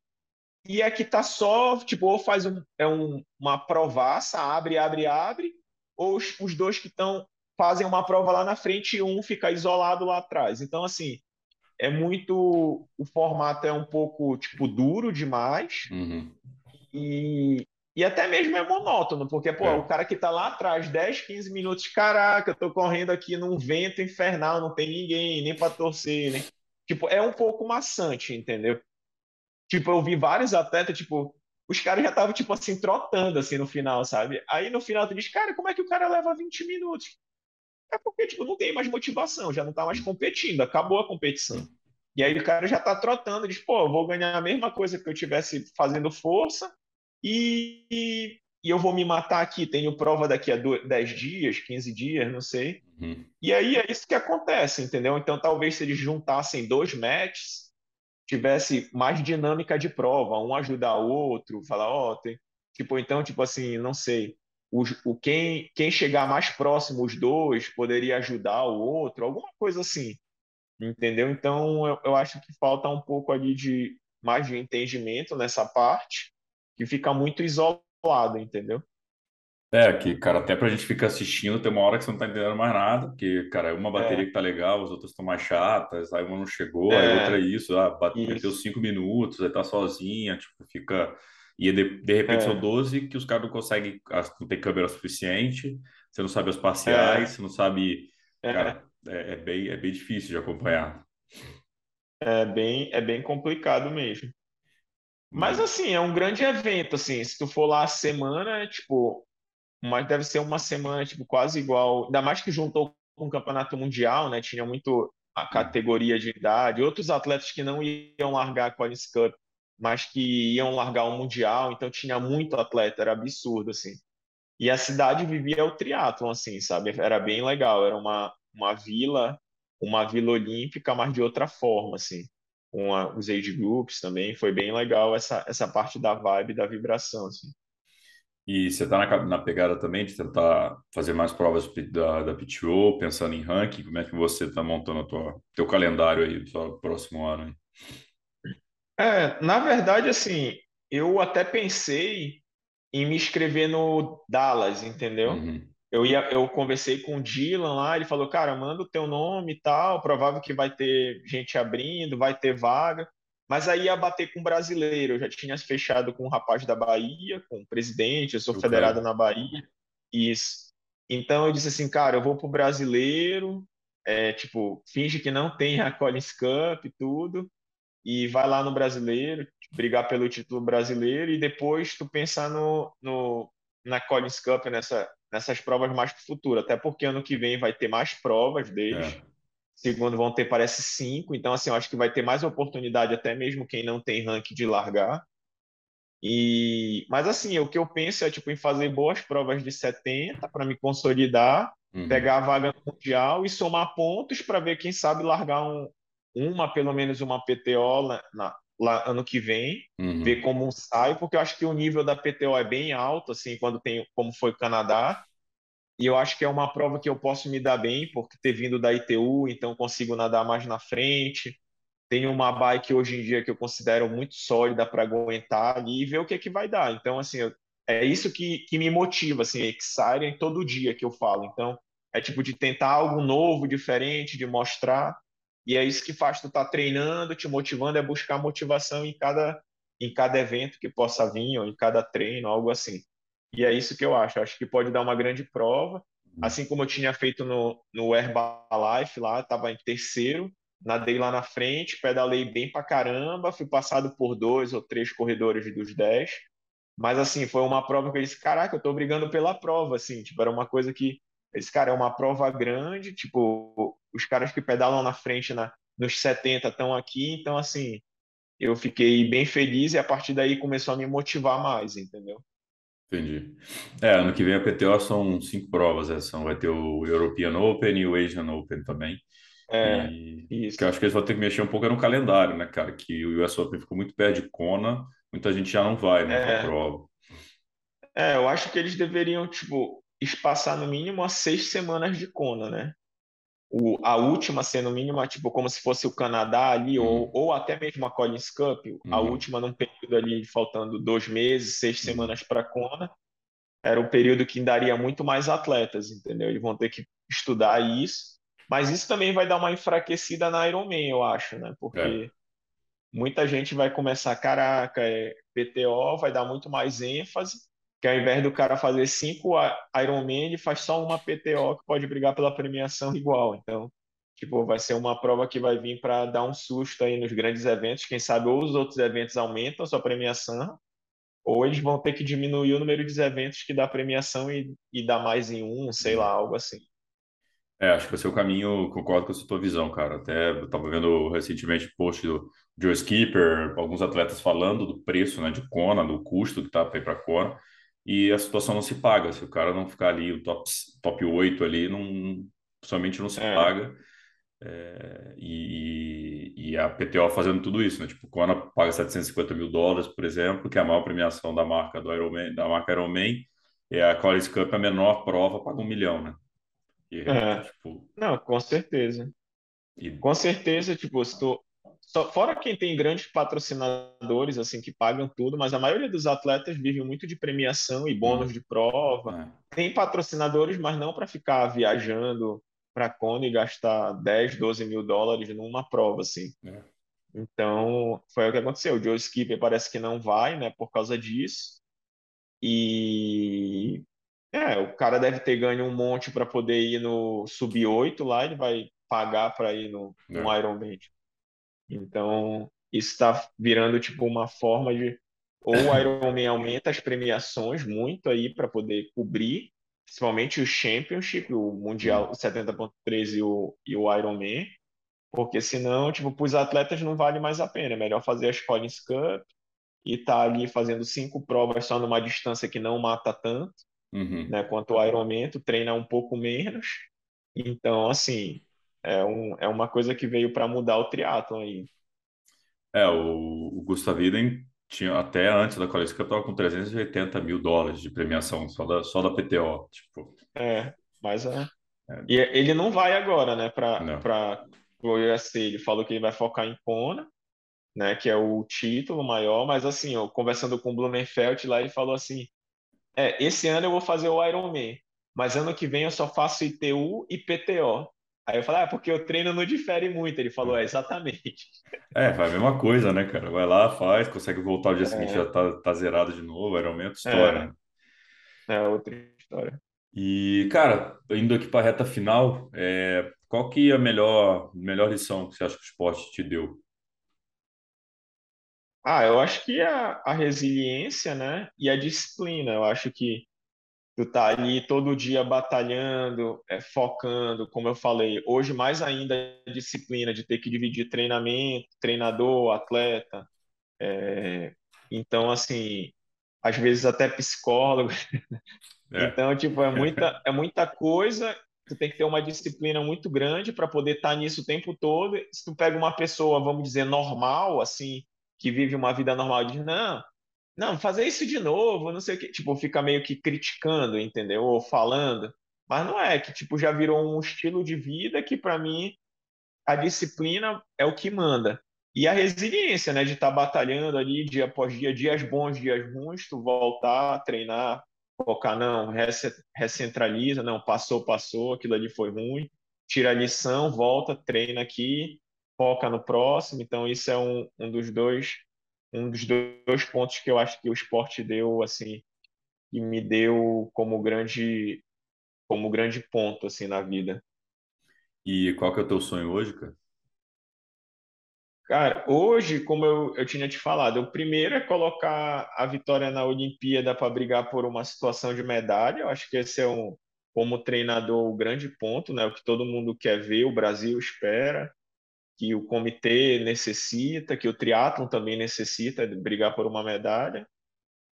e é que está só, tipo, ou faz um, é um, uma provaça, abre, abre, abre, ou os, os dois que estão fazem uma prova lá na frente e um fica isolado lá atrás. Então, assim, é muito. O formato é um pouco, tipo, duro demais. Uhum. E, e até mesmo é monótono, porque, pô, é. o cara que tá lá atrás, 10, 15 minutos, caraca, eu tô correndo aqui num vento infernal, não tem ninguém, nem para torcer? Tipo, é um pouco maçante, entendeu? Tipo, eu vi vários atletas, tipo, os caras já estavam, tipo assim, trotando, assim, no final, sabe? Aí no final tu diz, cara, como é que o cara leva 20 minutos? É porque, tipo, não tem mais motivação, já não tá mais competindo, acabou a competição. E aí o cara já tá trotando, diz, pô, vou ganhar a mesma coisa que eu tivesse fazendo força, e, e eu vou me matar aqui. Tenho prova daqui a 10 dias, 15 dias, não sei. Uhum. E aí é isso que acontece, entendeu? Então talvez se eles juntassem dois matches, tivesse mais dinâmica de prova, um ajudar o outro, falar, ó, oh, tem... tipo, então, tipo assim, não sei. O, o quem, quem chegar mais próximo, os dois, poderia ajudar o outro, alguma coisa assim, entendeu? Então eu, eu acho que falta um pouco ali de mais de entendimento nessa parte que fica muito isolado, entendeu? É, que, cara, até pra gente ficar assistindo, tem uma hora que você não tá entendendo mais nada, porque, cara, uma bateria é. que tá legal, as outras estão mais chatas, aí uma não chegou, é. aí outra é isso, ah, bateu cinco minutos, aí tá sozinha, tipo, fica. E de, de repente é. são 12 que os caras não conseguem, não tem câmera suficiente, você não sabe as parciais, é. você não sabe. É. Cara, é, é, bem, é bem difícil de acompanhar. É bem, é bem complicado mesmo. Mas assim, é um grande evento, assim, se tu for lá a semana, tipo, mas deve ser uma semana, tipo, quase igual, ainda mais que juntou com o campeonato mundial, né? Tinha muito a categoria de idade, outros atletas que não iam largar a Collins Cup, mas que iam largar o mundial, então tinha muito atleta, era absurdo, assim. E a cidade vivia o triatlon, assim, sabe? Era bem legal, era uma, uma vila, uma vila olímpica, mas de outra forma, assim com a, os age groups também. Foi bem legal essa, essa parte da vibe, da vibração. Assim. E você está na, na, pegada também de tentar fazer mais provas da, da PTO, pensando em ranking? Como é que você está montando o teu calendário aí do próximo ano? Aí? É, na verdade, assim, eu até pensei em me inscrever no Dallas, entendeu? Uhum eu ia, eu conversei com o Dylan lá, ele falou, cara, manda o teu nome e tal, provável que vai ter gente abrindo, vai ter vaga, mas aí ia bater com brasileiro, eu já tinha fechado com um rapaz da Bahia, com o presidente, eu sou federado na Bahia, isso. Então eu disse assim, cara, eu vou pro brasileiro, é, tipo, finge que não tem a Collins Cup e tudo, e vai lá no brasileiro, brigar pelo título brasileiro, e depois tu pensar no, no, na Collins Cup, nessa, nessas provas mais para o futuro, até porque ano que vem vai ter mais provas deles. É. Segundo vão ter, parece, cinco. Então, assim, eu acho que vai ter mais oportunidade, até mesmo quem não tem ranking de largar. E, mas assim, o que eu penso é tipo em fazer boas provas de 70 para me consolidar, uhum. pegar a vaga mundial e somar pontos para ver quem sabe largar um, uma, pelo menos uma PTO na, lá ano que vem, uhum. ver como sai, porque eu acho que o nível da PTO é bem alto, assim, quando tem, como foi o Canadá, e eu acho que é uma prova que eu posso me dar bem, porque ter vindo da ITU, então consigo nadar mais na frente, tenho uma bike hoje em dia que eu considero muito sólida para aguentar ali e ver o que é que vai dar, então, assim, eu, é isso que, que me motiva, assim, exciting todo dia que eu falo, então, é tipo de tentar algo novo, diferente, de mostrar, e é isso que faz tu estar tá treinando, te motivando, é buscar motivação em cada, em cada evento que possa vir, ou em cada treino, algo assim. E é isso que eu acho. acho que pode dar uma grande prova. Assim como eu tinha feito no, no Herbalife lá, estava em terceiro, nadei lá na frente, pedalei bem pra caramba, fui passado por dois ou três corredores dos dez. Mas assim, foi uma prova que eu disse, caraca, eu tô brigando pela prova, assim, tipo, era uma coisa que esse cara é uma prova grande, tipo, os caras que pedalam na frente na, nos 70 estão aqui, então assim, eu fiquei bem feliz e a partir daí começou a me motivar mais, entendeu? Entendi. É, ano que vem a PTO são cinco provas, é, são, vai ter o European Open e o Asian Open também. É, E que eu isso. acho que eles vão ter que mexer um pouco no calendário, né, cara? Que o US Open ficou muito perto de Kona, muita gente já não vai, né, É, prova. é, eu acho que eles deveriam, tipo, espaçar no mínimo as seis semanas de Kona, né? O, a última ser no mínimo, tipo, como se fosse o Canadá ali, ou, Uhum, ou até mesmo a Collins Cup, a uhum, última num período ali, faltando dois meses, seis uhum. semanas para Kona, era um período que daria muito mais atletas, entendeu? Eles vão ter que estudar isso, mas isso também vai dar uma enfraquecida na Ironman, eu acho, né? É, Porque muita gente vai começar, caraca, é, PTO vai dar muito mais ênfase, que ao invés do cara fazer cinco Ironman, ele faz só uma PTO que pode brigar pela premiação igual. Então, tipo, vai ser uma prova que vai vir para dar um susto aí nos grandes eventos. Quem sabe ou os outros eventos aumentam a sua premiação, ou eles vão ter que diminuir o número de eventos que dá premiação e, e dá mais em um, sei lá, algo assim. É, acho que o caminho, concordo com essa tua visão, cara. Até eu estava vendo recentemente post do Joe Skipper, alguns atletas falando do preço, né, de Kona, do custo que tá para ir para Kona, e a situação não se paga. Se o cara não ficar ali, o top, top 8 ali, não, somente não se É, paga. É, e, e a PTO fazendo tudo isso, né? Tipo, o Kona paga 750 mil dólares, por exemplo, que é a maior premiação da marca do Ironman, da marca Ironman, e a Collins Cup, a menor prova, paga um milhão, né? E, é. tipo, Não, com certeza. e, Com certeza, tipo, se tu... Só, fora quem tem grandes patrocinadores, assim, que pagam tudo, mas a maioria dos atletas vive muito de premiação e bônus hum, de prova. é, Tem patrocinadores, mas não para ficar viajando para Kona e gastar 10, 12 mil dólares numa prova, assim. é. Então, foi o que aconteceu. O Joe Skipper parece que não vai, né, por causa disso. E é, o cara deve ter ganho um monte para poder ir no sub 8 lá, ele vai pagar para ir no, no É. Ironman. Então, isso está virando tipo uma forma de ou o Ironman aumenta as premiações muito aí para poder cobrir, principalmente o Championship, o Mundial Hum, o 70.3 e o, e o Ironman, porque senão, tipo, para os atletas não vale mais a pena. É melhor fazer as Collins Cup e estar ali fazendo cinco provas só numa distância que não mata tanto, uhum. né? Quanto o Ironman, tu treina um pouco menos. Então, assim, é, um, é uma coisa que veio para mudar o triatlon aí. É, o, o Gustav Iden tinha até antes da College Cup tava com 380 mil dólares de premiação só da, só da PTO. Tipo, É, mas é. é, E ele não vai agora, né, para o UFC. Ele falou que ele vai focar em Kona, né, que é o título maior. Mas assim, eu conversando com o Blumenfeld lá, ele falou assim: é, esse ano eu vou fazer o Ironman, mas ano que vem eu só faço ITU e PTO. Aí eu falei, ah, porque o treino não difere muito. Ele falou, é, exatamente. É, vai a mesma coisa, né, cara? Vai lá, faz, consegue voltar o dia seguinte, já É, tá, tá zerado de novo, era aumento de história, é, é outra história. E, cara, indo aqui para a reta final, é, qual que é a melhor, melhor lição que você acha que o esporte te deu? Ah, eu acho que a, a resiliência, né, e a disciplina. Eu acho que tu tá ali todo dia batalhando, é, focando, como eu falei. Hoje, mais ainda, a disciplina de ter que dividir treinamento, treinador, atleta. Então, assim, às vezes até psicólogo. É. Então, tipo, é muita, é muita coisa. Tu tem que ter uma disciplina muito grande para poder estar nisso o tempo todo. Se tu pega uma pessoa, vamos dizer, normal, assim, que vive uma vida normal, diz, não, não, fazer isso de novo, não sei o quê. Tipo, fica meio que criticando, entendeu? Ou falando. Mas não é, que tipo, já virou um estilo de vida que, para mim, a disciplina é o que manda. E a resiliência, né, de estar batalhando ali dia após dia, dias bons, dias ruins, tu voltar, treinar, focar, não, recentraliza, não, passou, passou, aquilo ali foi ruim, tira a lição, volta, treina aqui, foca no próximo. Então, isso é um, um dos dois um dos dois pontos que eu acho que o esporte deu assim e me deu como grande como grande ponto assim na vida. E qual que é o teu sonho hoje, cara? Cara, hoje, como eu, eu tinha te falado, o primeiro é colocar a vitória na Olimpíada para brigar por uma situação de medalha. Eu acho que esse é um, como treinador, o grande ponto, né? O que todo mundo quer ver, o Brasil espera, que o comitê necessita, que o triatlon também necessita de brigar por uma medalha.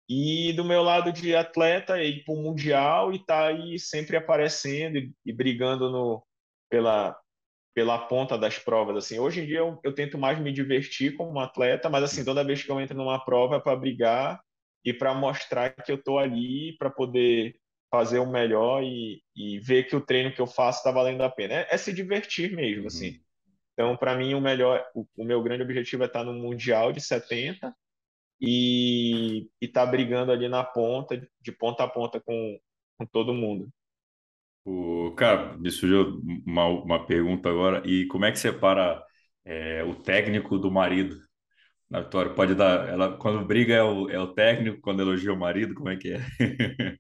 E do meu lado de atleta, ir para o Mundial e tá aí sempre aparecendo e, e brigando no, pela, pela ponta das provas. assim Hoje em dia eu, eu tento mais me divertir como atleta, mas assim toda vez que eu entro numa prova é para brigar e para mostrar que eu estou ali para poder fazer o melhor e, e, ver que o treino que eu faço está valendo a pena. É, é, se divertir mesmo, uhum. assim. Então, para mim, o melhor, o, o, meu grande objetivo é estar no Mundial de 70 e estar tá brigando ali na ponta, de ponta a ponta com, com todo mundo. O, cara, me surgiu uma, uma pergunta agora. E como é que separa é, o técnico do marido? Na vitória, pode dar. Ela, quando briga é o, é o técnico, quando elogia o marido, como é que é?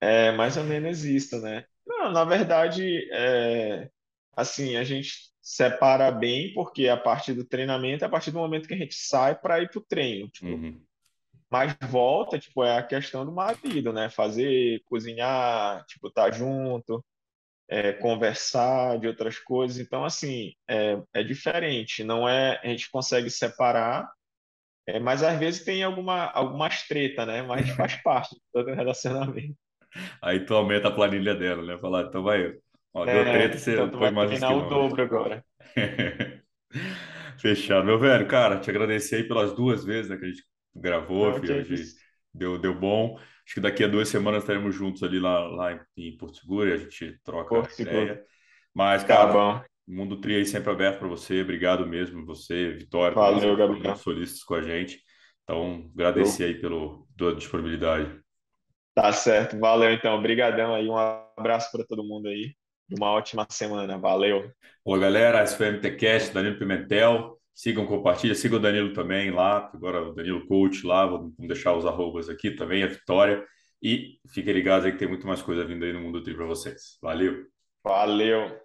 é mais ou menos isso, né? Não, na verdade, é, assim, a gente separa bem, porque a parte do treinamento é a partir do momento que a gente sai para ir para o treino. Tipo, uhum. Mas volta, tipo, é a questão do marido, né? Fazer, cozinhar, tipo, estar tá junto, é, conversar de outras coisas. Então, assim, é, é diferente. Não é, a gente consegue separar, é, mas às vezes tem alguma, algumas treta, né? Mas faz parte de todo relacionamento. Aí tu aumenta a planilha dela, né? Falar, então vai, ó, deu é, treta, você então põe mais uns o dobro agora. Fechado. Meu velho, cara, te agradecer aí pelas duas vezes né, que a gente gravou, filho, hoje deu, deu bom. Acho que daqui a duas semanas estaremos juntos ali lá, lá em Porto Seguro e a gente troca Porto ideia. Seguro. Mas, tá cara, tá Mundo Tri aí sempre aberto para você. Obrigado mesmo, você, Vitória, Valeu, Gabriel. solistas com a gente. Então, agradecer aí pelo, pela disponibilidade. Tá certo, valeu então. Obrigadão aí, um abraço para todo mundo aí. Uma ótima semana, valeu. Oi, galera, esse foi o MTCast, Danilo Pimentel. Sigam, compartilhem, sigam o Danilo também lá, agora o Danilo Coach lá, vamos deixar os arrobas aqui também, a Vitória. E fiquem ligados aí que tem muito mais coisa vindo aí no Mundo Tri para vocês. Valeu! Valeu!